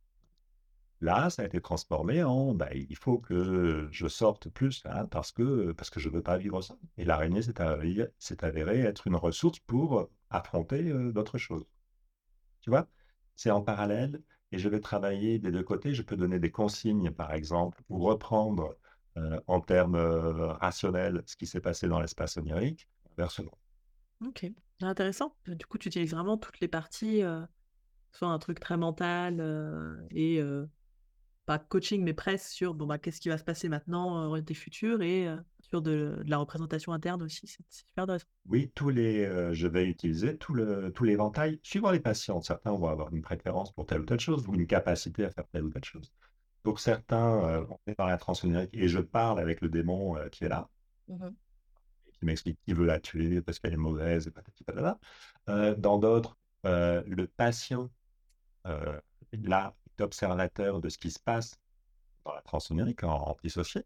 Speaker 2: là, ça a été transformé en bah, il faut que je sorte plus hein, parce que, parce que je ne veux pas vivre ça. Et l'araignée s'est avérée, avérée être une ressource pour affronter d'autres choses. Tu vois, c'est en parallèle et je vais travailler des deux côtés. Je peux donner des consignes, par exemple, pour reprendre en termes rationnels ce qui s'est passé dans l'espace onirique, inversement.
Speaker 1: Ok, intéressant. Du coup, tu utilises vraiment toutes les parties, soit un truc très mental et pas coaching, mais presque sur bon, bah, qu'est-ce qui va se passer maintenant, euh, des futurs et euh, sur de, de la représentation interne aussi. C'est super intéressant.
Speaker 2: Oui, tous les, euh, je vais utiliser tout le, tout l'éventail, suivant les patients. Certains vont avoir une préférence pour telle ou telle chose, ou une capacité à faire telle ou telle chose. Pour certains, euh, on est dans la transonérique et je parle avec le démon qui est là, et qui m'explique qu'il veut la tuer parce qu'elle est mauvaise et patati patata. Euh, dans d'autres, euh, le patient, euh, là, est observateur de ce qui se passe dans la transonérique en, en dissocié.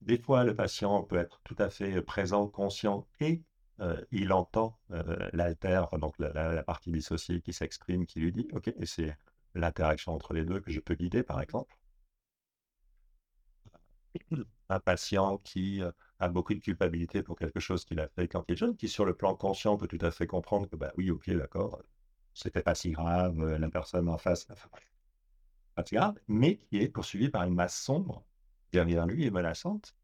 Speaker 2: Des fois, le patient peut être tout à fait présent, conscient et euh, il entend euh, l'alter, donc la partie dissociée qui s'exprime, qui lui dit, OK, et c'est l'interaction entre les deux que je peux guider, par exemple. Un patient qui euh, a beaucoup de culpabilité pour quelque chose qu'il a fait quand il est jeune, qui sur le plan conscient peut tout à fait comprendre que, bah oui, OK, d'accord, c'était pas si grave, euh, la personne en face, pas si grave, mais qui est poursuivi par une masse sombre derrière lui et menaçante,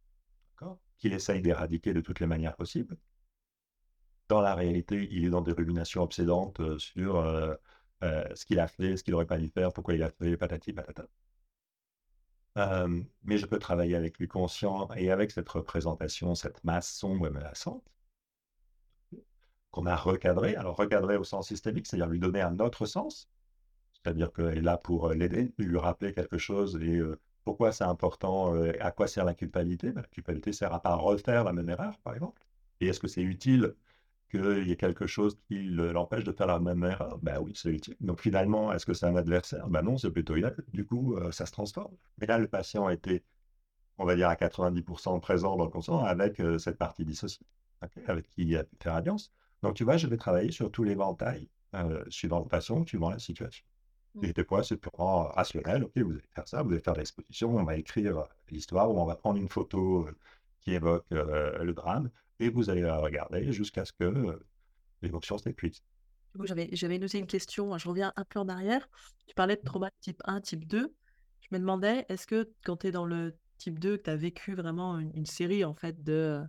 Speaker 2: qu'il essaye d'éradiquer de toutes les manières possibles. Dans la réalité, il est dans des ruminations obsédantes euh, sur euh, ce qu'il a fait, ce qu'il n'aurait pas dû faire, pourquoi il a fait, patati patata. Mais je peux travailler avec lui conscient et avec cette représentation, cette masse sombre et menaçante qu'on a recadrée. Alors recadrée au sens systémique, c'est-à-dire lui donner un autre sens, c'est-à-dire qu'elle est là pour euh, l'aider, lui rappeler quelque chose et euh, pourquoi c'est important, euh, à quoi sert la culpabilité? Ben, La culpabilité sert à pas refaire la même erreur, par exemple. Et est-ce que c'est utile qu'il y ait quelque chose qui le- l'empêche de faire la même erreur? Ben oui, c'est utile. Donc finalement, est-ce que c'est un adversaire? Ben non, c'est plutôt aide. Du coup, ça se transforme. Mais là, le patient était, on va dire, à 90% présent dans le conscient avec cette partie dissociée, avec qui il a pu faire alliance. Donc tu vois, je vais travailler sur tout l'éventail, euh, suivant le patient, suivant la situation. Et des fois, c'est purement rationnel. OK, vous allez faire ça, vous allez faire l'exposition, on va écrire euh, l'histoire ou on va prendre une photo euh, qui évoque euh, le drame et vous allez la regarder jusqu'à ce que euh, l'émotion s'épuise.
Speaker 1: J'avais, j'avais noté une question, je reviens un peu en arrière. Tu parlais de trauma type 1, type 2. Je me demandais, est-ce que quand tu es dans le type 2, que tu as vécu vraiment une, une série en fait de,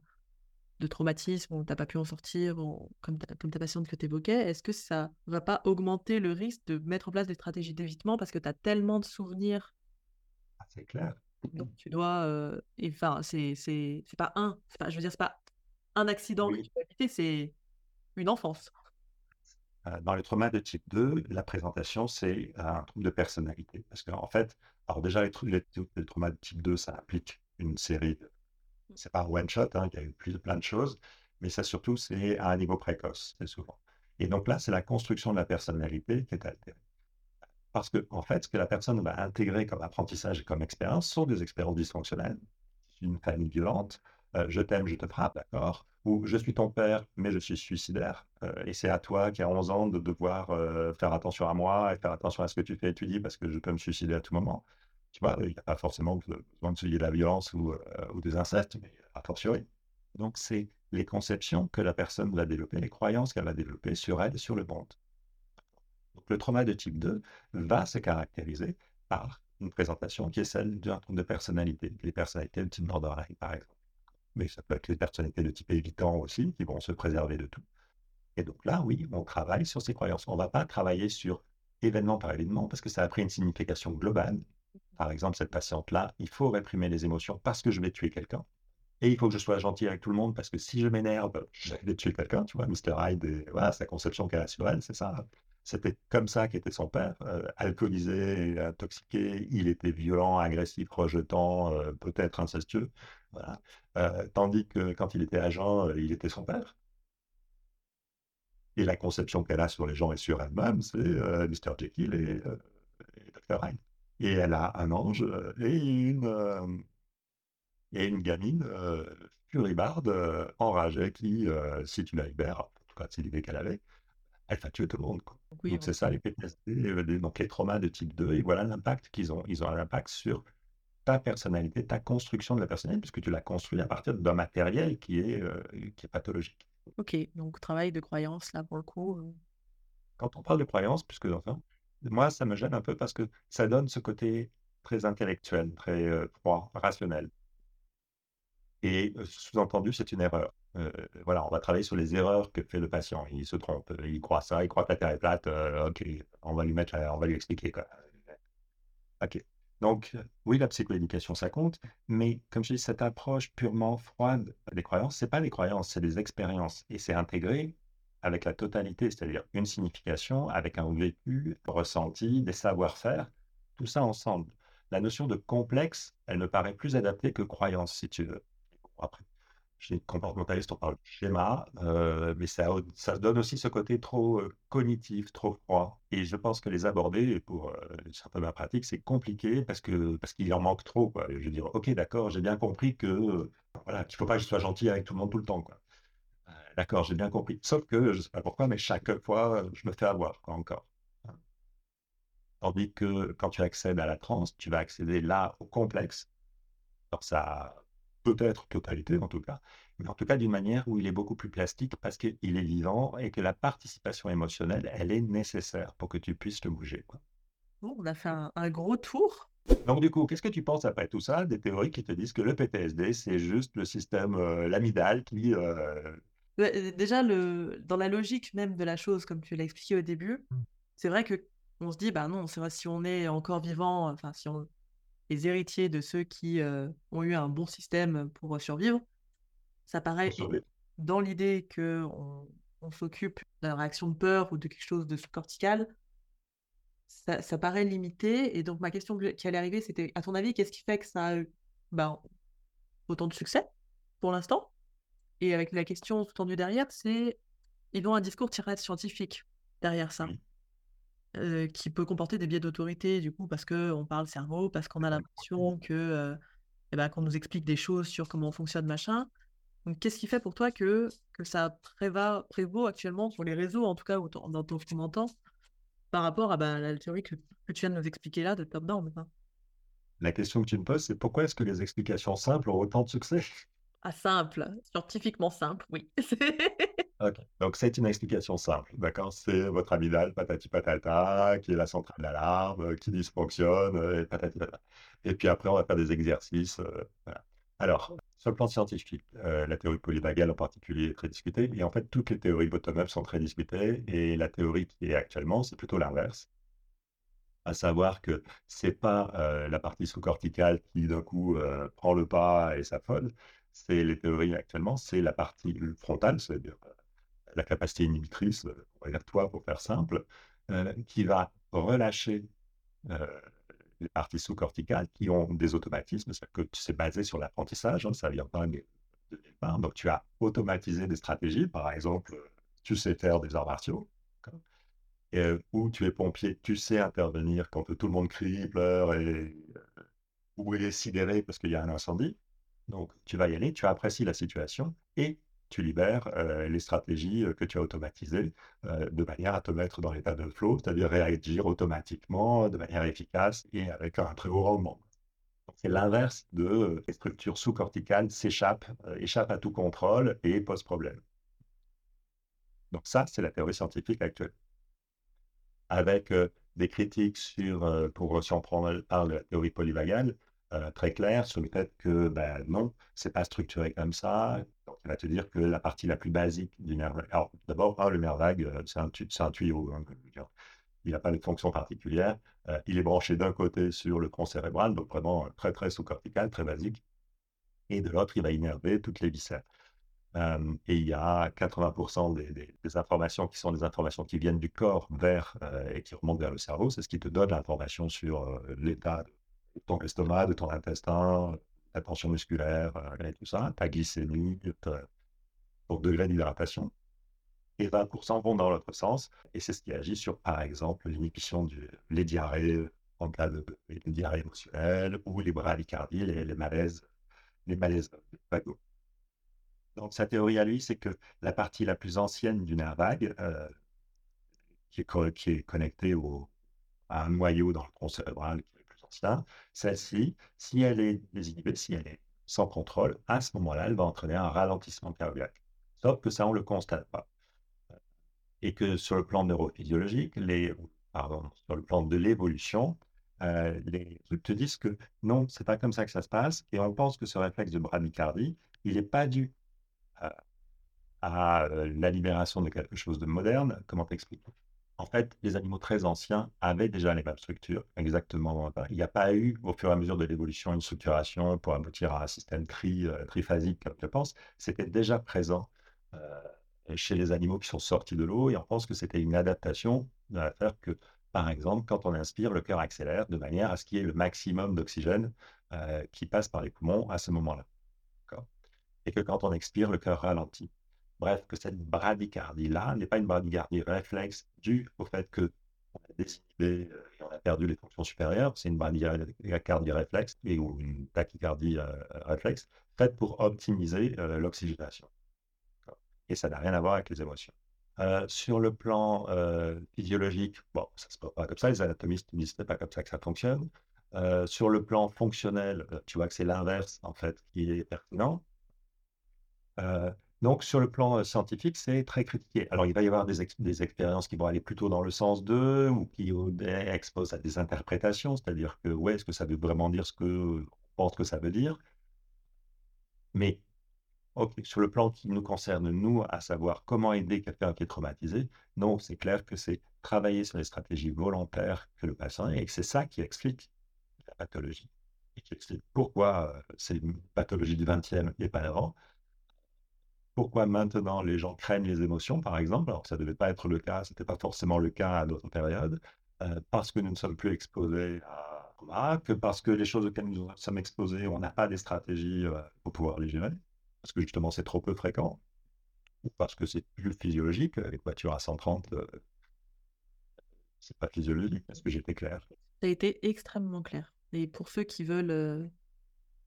Speaker 1: de traumatismes où tu n'as pas pu en sortir, comme ta, comme ta patiente que tu évoquais, est-ce que ça va pas augmenter le risque de mettre en place des stratégies d'évitement parce que tu as tellement de souvenirs,
Speaker 2: Ah, c'est clair.
Speaker 1: donc tu dois... euh, Enfin, c'est c'est c'est pas un, c'est pas, je veux dire, c'est pas un accident que tu peux éviter, c'est une enfance.
Speaker 2: Euh, Dans les traumas de type 2, la présentation, c'est un trouble de personnalité. Parce qu'en fait, alors déjà, les, les, les traumas de type 2, ça implique une série, de- c'est pas un one-shot, hein, il y a eu plus, plein de choses, mais ça surtout, c'est à un niveau précoce, c'est souvent. Et donc là, c'est la construction de la personnalité qui est altérée. Parce que, en fait, ce que la personne va intégrer comme apprentissage et comme expérience sont des expériences dysfonctionnelles. Une famille violente, euh, je t'aime, je te frappe, d'accord Ou je suis ton père, mais je suis suicidaire. euh, et c'est à toi qui as 11 ans de devoir euh, faire attention à moi et faire attention à ce que tu fais et tu dis parce que je peux me suicider à tout moment. Il n'y a pas forcément besoin de de la violence ou, euh, ou des incestes, mais a fortiori. Donc, c'est les conceptions que la personne va développer, les croyances qu'elle va développer sur elle sur le monde. Donc, le trauma de type 2 va se caractériser par une présentation qui est celle d'un trouble de personnalité, les personnalités de type borderline, par exemple. Mais ça peut être les personnalités de type évitant aussi, qui vont se préserver de tout. Et donc là, oui, on travaille sur ces croyances. On ne va pas travailler sur événement par événement, parce que ça a pris une signification globale. Par exemple, cette patiente-là, il faut réprimer les émotions parce que je vais tuer quelqu'un. Et il faut que je sois gentil avec tout le monde parce que si je m'énerve, je vais tuer quelqu'un, tu vois, Mr. Hyde, voilà, sa conception qu'elle a sur elle, c'est ça. C'était comme ça qu'était son père, euh, alcoolisé, intoxiqué, il était violent, agressif, rejetant, euh, peut-être incestueux, voilà. Euh, tandis que quand il était agent, il était son père. Et la conception qu'elle a sur les gens et sur elle-même, c'est Mr. Jekyll et, et Dr. Hyde. Et elle a un ange euh, et une, euh, et une gamine euh, furibarde, enragée, qui, si tu la libères, en tout cas c'est l'idée qu'elle avait, elle va tuer tout le monde. Quoi.
Speaker 1: Oui,
Speaker 2: Donc c'est ça les PTSD, les- donc les traumas de type 2, et voilà l'impact qu'ils ont. Ils ont un impact sur ta personnalité, ta construction de la personnalité, puisque tu l'as construit à partir d'un matériel qui est, euh, qui est pathologique.
Speaker 1: Ok, donc travail de croyance là pour le coup. euh.
Speaker 2: Quand on parle de croyance, puisque enfin, moi ça me gêne un peu parce que ça donne ce côté très intellectuel, très euh, froid, rationnel. Et sous-entendu, c'est une erreur. Voilà, on va travailler sur les erreurs que fait le patient. Il se trompe, il croit ça, il croit que la Terre est plate. ok, on va lui mettre, on va lui expliquer. Ok. Donc, oui, la psychoéducation, ça compte, mais comme je dis, cette approche purement froide des croyances, c'est pas des croyances, c'est des expériences. Et c'est intégré avec la totalité, c'est-à-dire une signification, avec un vécu, ressenti, des savoir-faire, tout ça ensemble. La notion de complexe, elle me paraît plus adaptée que croyance, si tu veux. Après, chez les comportementalistes, on parle de schéma, euh, mais ça, donne aussi ce côté trop euh, cognitif, trop froid. Et je pense que les aborder, pour euh, certains ma pratique, c'est compliqué parce que parce qu'il en manque trop. Je veux dire, ok, d'accord, j'ai bien compris que voilà, qu'il ne faut pas que je sois gentil avec tout le monde tout le temps. Quoi. D'accord, j'ai bien compris. Sauf que, je ne sais pas pourquoi, mais chaque fois, je me fais avoir, quoi, encore. Tandis que quand tu accèdes à la transe, tu vas accéder là au complexe. Alors ça peut-être totalité en tout cas, mais en tout cas d'une manière où il est beaucoup plus plastique parce qu'il est vivant et que la participation émotionnelle, elle est nécessaire pour que tu puisses te bouger. quoi.
Speaker 1: Bon, on a fait un, un gros tour.
Speaker 2: Donc du coup, qu'est-ce que tu penses après tout ça? Des théories qui te disent que le PTSD, c'est juste le système euh, l'amygdale qui... euh,
Speaker 1: Déjà, le, dans la logique même de la chose, comme tu l'as expliqué au début, c'est vrai que on se dit, bah non, c'est vrai, si on est encore vivant, enfin, si on les héritiers de ceux qui euh, ont eu un bon système pour survivre, ça paraît dans l'idée que on, s'occupe d'une réaction de peur ou de quelque chose de sous-cortical, ça, ça paraît limité. Et donc, ma question que- qui allait arriver, c'était, à ton avis, qu'est-ce qui fait que ça a eu ben, autant de succès pour l'instant? Et avec la question sous-tendue derrière, c'est, ils ont un discours tiré scientifique derrière ça,
Speaker 2: Oui.
Speaker 1: euh, qui peut comporter des biais d'autorité, du coup, parce qu'on parle cerveau, parce qu'on a l'impression que, euh, eh ben, qu'on nous explique des choses sur comment on fonctionne, machin. Donc, qu'est-ce qui fait pour toi que, que ça préva, prévaut actuellement sur les réseaux, en tout cas, dans ton entend, par rapport à ben, la théorie que, que tu viens de nous expliquer là, de top-down?
Speaker 2: La question que tu me poses, c'est pourquoi est-ce que les explications simples ont autant de succès?
Speaker 1: Simple, scientifiquement simple, oui.
Speaker 2: Ok. Donc, c'est une explication simple, d'accord? C'est votre amygdale, patati patata, qui est la centrale d'alarme, euh, qui dysfonctionne, euh, et patati patata. Et puis après, on va faire des exercices. euh. Alors, sur le plan scientifique, la théorie polyvagale en particulier est très discutée, et en fait, toutes les théories bottom-up sont très discutées, et la théorie qui est actuellement, c'est plutôt l'inverse. À savoir que c'est pas la partie sous-corticale qui d'un coup prend le pas et s'affole, c'est les théories actuellement, c'est la partie frontale, c'est-à-dire la capacité inhibitrice, euh, toi pour faire simple, euh, qui va relâcher euh, les parties sous-corticales qui ont des automatismes, c'est-à-dire que c'est basé sur l'apprentissage, hein, ça vient pas de nulle part. Donc tu as automatisé des stratégies, par exemple, euh, tu sais faire des arts martiaux, euh, ou tu es pompier, tu sais intervenir quand tout le monde crie, pleure et, euh, ou est sidéré parce qu'il y a un incendie. Donc tu vas y aller, tu apprécies la situation et tu libères euh, les stratégies euh, que tu as automatisées euh, de manière à te mettre dans l'état de flow, c'est-à-dire réagir automatiquement, de manière efficace et avec un très haut rendement. C'est l'inverse de les structures sous-corticales s'échappent, euh, échappent à tout contrôle et posent problème. Donc ça, c'est la théorie scientifique actuelle. Avec des critiques sur, pour, si on prend, parle de la théorie polyvagale, euh, très claire sur le fait que ben, non, c'est pas structuré comme ça. Donc, il va te dire que la partie la plus basique du nerf vague. Alors, d'abord, un, le nerf vague, euh, c'est un, tuyau. hein, il n'a pas de fonction particulière. Euh, il est branché d'un côté sur le tronc cérébral, donc vraiment très très sous-cortical, très basique. Et de l'autre, il va innerver toutes les viscères. Et il y a 80% des, informations qui sont des informations qui viennent du corps vers et qui remontent vers le cerveau. C'est ce qui te donne l'information sur l'état ton estomac, de ton intestin, ta tension musculaire euh, et tout ça, ta glycémie, ton degré d'hydratation. Et 20% vont dans l'autre sens. Et c'est ce qui agit sur, par exemple, l'inhibition des diarrhées en cas de les diarrhées émotionnelles ou les bradycardies, les, les malaises, les malaises vagaux. Donc, sa théorie à lui, c'est que la partie la plus ancienne du nerf vague, euh, qui, est, connectée au, à un noyau dans le tronc cérébral celle-ci, si elle est désinhibée, si elle est sans contrôle, à ce moment-là, elle va entraîner un ralentissement cardiaque. Sauf que ça, on ne le constate pas. Et que sur le plan neurophysiologique, pardon, sur le plan de l'évolution, euh, les te disent que non, c'est pas comme ça que ça se passe. Et on pense que ce réflexe de bradycardie, il n'est pas dû à, euh, la libération de quelque chose de moderne. Comment t'expliques? En fait, les animaux très anciens avaient déjà les mêmes structures, exactement. Il n'y a pas eu, au fur et à mesure de l'évolution, une structuration pour aboutir à un système tri, euh, triphasique, comme je pense. C'était déjà présent chez les animaux qui sont sortis de l'eau et on pense que c'était une adaptation à faire que par exemple, quand on inspire, le cœur accélère de manière à ce qu'il y ait le maximum d'oxygène euh, qui passe par les poumons à ce moment-là. Et que quand on expire, le cœur ralentit. Bref, que cette bradycardie-là n'est pas une bradycardie réflexe due au fait qu'on a désinhibé euh, et on a perdu les fonctions supérieures. C'est une bradycardie réflexe ou une tachycardie euh, réflexe faite pour optimiser l'oxygénation. Et ça n'a rien à voir avec les émotions. Euh, sur le plan euh, physiologique, bon, ça se passe pas comme ça, les anatomistes disent que pas comme ça que ça fonctionne. Euh, sur le plan fonctionnel, tu vois que c'est l'inverse, en fait, qui est pertinent. Donc, sur le plan scientifique, c'est très critiqué. Alors, il va y avoir des, expériences qui vont aller plutôt dans le sens de, ou qui exposent à des interprétations, c'est-à-dire que, ouais, est-ce que ça veut vraiment dire ce que pense que ça veut dire? Mais sur le plan qui nous concerne, nous, à savoir comment aider quelqu'un qui est traumatisé, non, c'est clair que c'est travailler sur les stratégies volontaires que le patient et que c'est ça qui explique la pathologie et qui explique pourquoi euh, c'est une pathologie du 20e et pas avant. Pourquoi maintenant les gens craignent les émotions, par exemple, alors ça ne devait pas être le cas, ce n'était pas forcément le cas à d'autres périodes, euh, parce que nous ne sommes plus exposés à que parce que les choses auxquelles nous sommes exposés, on n'a pas des stratégies euh, pour pouvoir les gérer parce que justement c'est trop peu fréquent, ou parce que c'est plus physiologique, les voitures à 130, euh, c'est pas physiologique, est-ce que j'étais clair.
Speaker 1: Ça a été extrêmement clair. Et pour ceux qui veulent, euh,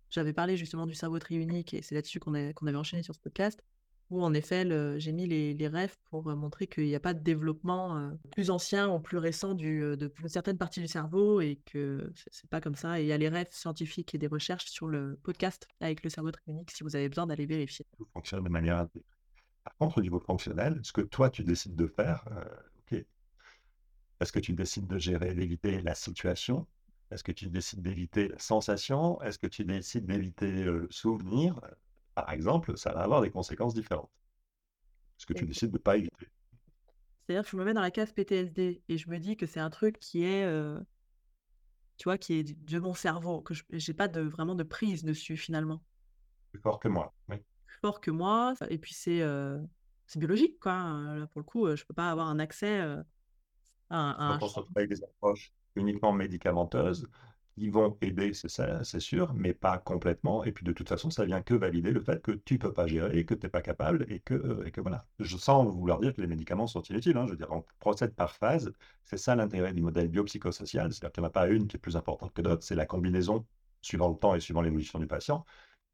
Speaker 1: j'avais parlé justement du cerveau triunique, et c'est là-dessus qu'on avait enchaîné sur ce podcast, où en effet, j'ai mis les, rêves pour euh, montrer qu'il n'y a pas de développement euh, plus ancien ou plus récent euh, de certaines parties du cerveau et que c'est pas comme ça. Et il y a les rêves scientifiques et des recherches sur le podcast avec le cerveau trionique si vous avez besoin d'aller vérifier.
Speaker 2: Fonctionne de manière Par contre, au niveau fonctionnel, ce que toi tu décides de faire, ok. Est-ce que tu décides de gérer, d'éviter la situation? Est-ce que tu décides d'éviter la sensation? Est-ce que tu décides d'éviter le souvenir? Par exemple, ça va avoir des conséquences différentes. Ce que tu décides de ne pas éviter.
Speaker 1: C'est-à-dire que je me mets dans la case PTSD et je me dis que c'est un truc qui est, euh, tu vois, qui est de mon cerveau, que je n'ai pas de, vraiment de prise dessus finalement.
Speaker 2: Plus fort que moi, oui.
Speaker 1: Plus fort que moi, et puis c'est euh, biologique, quoi. Hein. Là, pour le coup, je ne peux pas avoir un accès euh, à,
Speaker 2: un... Quand on se retrouve avec des approches uniquement médicamenteuses, ils vont aider, c'est sûr, mais pas complètement. Et puis de toute façon, ça vient que valider le fait que tu peux pas gérer, que tu n'es pas capable, et que, euh, et que voilà. Je sens vouloir dire que les médicaments sont inutiles. Hein. Je veux dire, on procède par phase. C'est ça l'intérêt du modèle biopsychosocial. C'est-à-dire qu'il n'y en a pas une qui est plus importante que d'autres. C'est la combinaison, suivant le temps et suivant l'évolution du patient,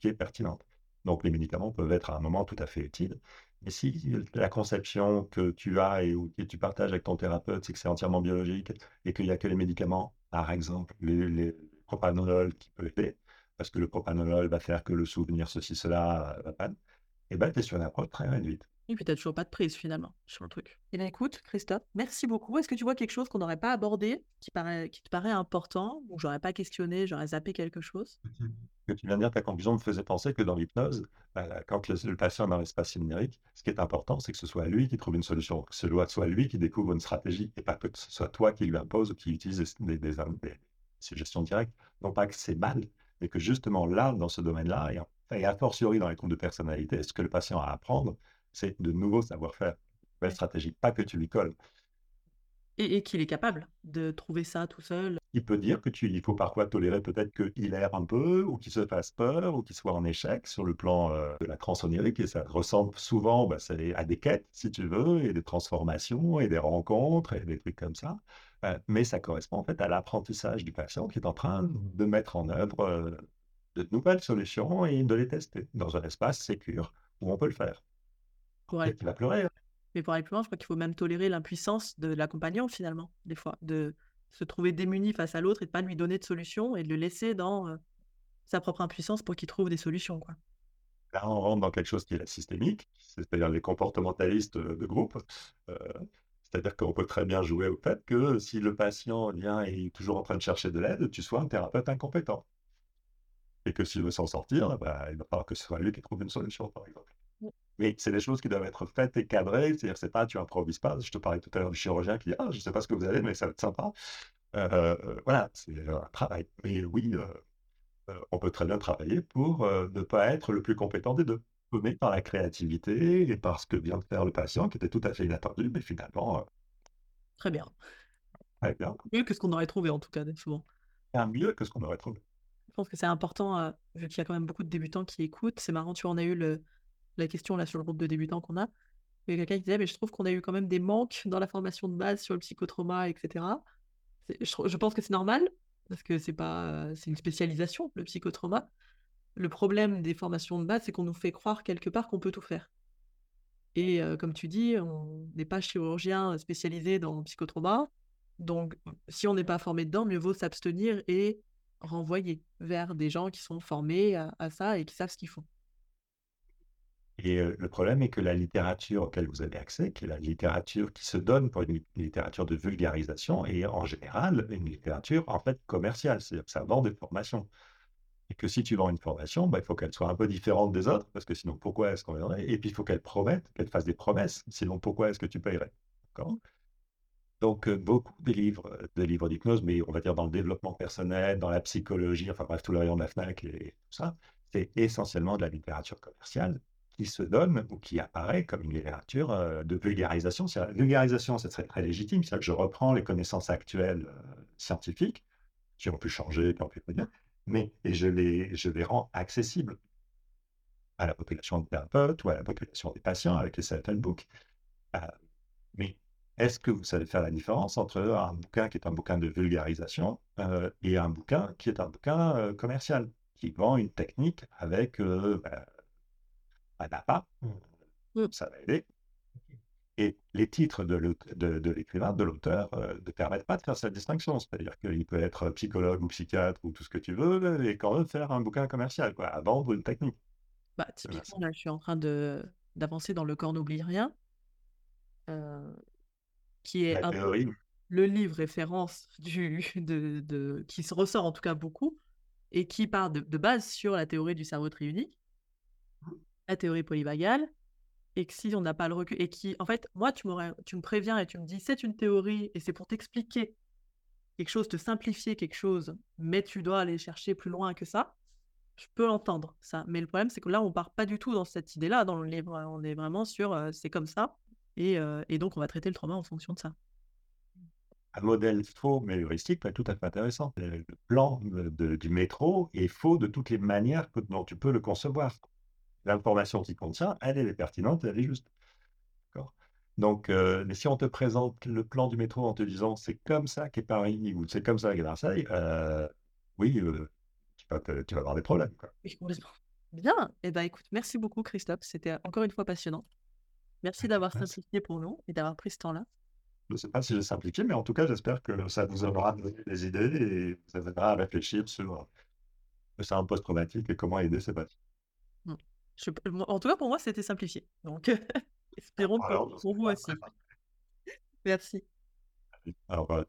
Speaker 2: qui est pertinente. Donc les médicaments peuvent être à un moment tout à fait utiles. Mais si la conception que tu as et que tu partages avec ton thérapeute, c'est que c'est entièrement biologique et qu'il n'y a que les médicaments par exemple, les, les propanolol qui peut aider, parce que le propanolol va faire que le souvenir, ceci, cela, va pas, et eh ben, tu es sur une approche très réduite.
Speaker 1: Et puis, tu toujours pas de prise finalement sur le truc. Eh bien, écoute, Christophe, merci beaucoup. Est-ce que tu vois quelque chose qu'on n'aurait pas abordé, qui, paraît, qui te paraît important, ou j'aurais pas questionné, j'aurais zappé quelque chose?
Speaker 2: Que tu viens de dire, ta conclusion me faisait penser que dans l'hypnose, bah, quand le, patient est dans l'espace numérique, ce qui est important, c'est que ce soit lui qui trouve une solution, que ce soit lui qui découvre une stratégie, et pas que ce soit toi qui lui impose ou qui utilise des, des, suggestions directes. Non pas que c'est mal, mais que justement là, dans ce domaine-là, et, a fortiori dans les troubles de personnalité, ce que le patient a à apprendre, c'est de nouveaux savoir-faire, une stratégie, pas que tu lui colles.
Speaker 1: Et, qu'il est capable de trouver ça tout seul.
Speaker 2: Il peut dire que tu, il faut parfois tolérer peut-être qu'il erre un peu, ou qu'il se fasse peur, ou qu'il soit en échec sur le plan euh, de la transonérique, et ça ressemble souvent bah, à des quêtes, si tu veux, et des transformations, et des rencontres, et des trucs comme ça. Euh, mais ça correspond en fait à l'apprentissage du patient qui est en train de mettre en œuvre euh, de nouvelles solutions et de les tester dans un espace sécure où on peut le faire.
Speaker 1: Pour aller,
Speaker 2: Peut-être qu'il va pleurer. hein.
Speaker 1: mais pour aller plus loin, je crois qu'il faut même tolérer l'impuissance de l'accompagnant finalement, des fois, de se trouver démuni face à l'autre et de pas lui donner de solution et de le laisser dans euh, sa propre impuissance pour qu'il trouve des solutions, quoi.
Speaker 2: Là, on rentre dans quelque chose qui est systémique, c'est-à-dire les comportementalistes de groupe. Euh, c'est-à-dire qu'on peut très bien jouer au fait que si le patient vient est toujours en train de chercher de l'aide, tu sois un thérapeute incompétent. Et que s'il veut s'en sortir, bah, il va falloir que ce soit lui qui trouve une solution, par exemple. Mais c'est des choses qui doivent être faites et cadrées. C'est-à-dire, c'est pas, tu improvises pas. Je te parlais tout à l'heure du chirurgien qui dit, ah, je sais pas ce que vous allez, mais ça va être sympa. Euh, euh, voilà, c'est euh, un travail. Mais oui, euh, on peut très bien travailler pour ne pas être le plus compétent des deux. Mais par la créativité et par ce que vient de faire le patient, qui était tout à fait inattendu, mais finalement,
Speaker 1: Très bien.
Speaker 2: très bien,
Speaker 1: Mieux que ce qu'on aurait trouvé en tout cas, souvent.
Speaker 2: bien mieux que ce qu'on aurait trouvé.
Speaker 1: Je pense que c'est important, vu qu'il y a quand même beaucoup de débutants qui écoutent. C'est marrant, tu vois, on a eu le, la question là sur le groupe de débutants qu'on a. A quelqu'un qui disait, mais je trouve qu'on a eu quand même des manques dans la formation de base sur le psychotrauma, etc. Je, pense que c'est normal, parce que c'est pas, une spécialisation, le psychotrauma. Le problème des formations de base, c'est qu'on nous fait croire quelque part qu'on peut tout faire. Et euh, comme tu dis, on n'est pas chirurgien spécialisé dans le psychotrauma. Donc, si on n'est pas formé dedans, mieux vaut s'abstenir et renvoyer vers des gens qui sont formés à, à ça et qui savent ce qu'ils font.
Speaker 2: Et euh, le problème est que la littérature auquel vous avez accès, qui est la littérature qui se donne pour une li- littérature de vulgarisation, est en général une littérature en fait commerciale, c'est-à-dire que ça vend des formations. Et que si tu vends une formation, bah, il faut qu'elle soit un peu différente des autres, parce que sinon, pourquoi est-ce qu'on vendrait? Et puis, il faut qu'elle promette, qu'elle fasse des promesses, sinon, pourquoi est-ce que tu payerais? Donc, euh, beaucoup des livres, des livres d'hypnose, mais on va dire dans le développement personnel, dans la psychologie, enfin bref, tout le rayon de la FNAC et tout ça, c'est essentiellement de la littérature commerciale qui se donne ou qui apparaît comme une littérature euh, de vulgarisation. C'est- La vulgarisation, ce serait très légitime, c'est-à-dire que je reprends les connaissances actuelles euh, scientifiques, qui ont pu changer, qui ont pu venir, mais et je les, je les rends accessibles à la population des thérapeutes ou à la population des patients avec les self-help books. Euh, mais est-ce que vous savez faire la différence entre un bouquin qui est un bouquin de vulgarisation et un bouquin qui est un bouquin commercial, qui vend une technique avec bah, un appât,
Speaker 1: Mm.
Speaker 2: ça va aider. Et les titres de l'aut- de- de l'écrivain, de l'auteur, euh, ne permettent pas de faire cette distinction. C'est-à-dire qu'il peut être psychologue ou psychiatre ou tout ce que tu veux, et quand même faire un bouquin commercial, quoi, à vendre une technique.
Speaker 1: Bah, typiquement, là, je suis en train d'avancer dans Le corps n'oublie rien, euh, qui est un peu
Speaker 2: théorie,
Speaker 1: le livre référence du, de, de- qui se ressort en tout cas beaucoup et qui part de, de base sur la théorie du cerveau triunique, la théorie polyvagale, et que si on n'a pas le recul, et qui, en fait, moi, tu, me préviens et tu me dis c'est une théorie et c'est pour t'expliquer quelque chose, te simplifier quelque chose, mais tu dois aller chercher plus loin que ça, je peux l'entendre, ça. Mais le problème, c'est que là, on part pas du tout dans cette idée-là dans le livre. On est vraiment sur euh, c'est comme ça, et, euh, et donc on va traiter le trauma en fonction de ça.
Speaker 2: un modèle faux mais heuristique être tout à fait intéressant. Le plan de- du métro est faux de toutes les manières que- dont tu peux le concevoir. L'information qu'il contient, elle, elle est pertinente, elle est juste. Donc, euh, mais si on te présente le plan du métro en te disant c'est comme ça qu'est Paris ou c'est comme ça qu'est Marseille, euh, oui, euh, tu vas, te- tu vas avoir des problèmes. quoi.
Speaker 1: Bien. Eh ben, écoute, merci beaucoup, Christophe. C'était encore une fois passionnant. Merci d'avoir
Speaker 2: Merci.
Speaker 1: simplifié pour nous et d'avoir pris ce temps-là.
Speaker 2: Je ne sais pas si j'ai simplifié, mais en tout cas, j'espère que ça vous aura donné des idées et vous aidera à réfléchir sur le syndrome post-traumatique et comment aider ces patients.
Speaker 1: Je- en tout cas, pour moi, c'était simplifié. Donc, espérons que pour, pour vous aussi. Merci.
Speaker 2: Alors, voilà.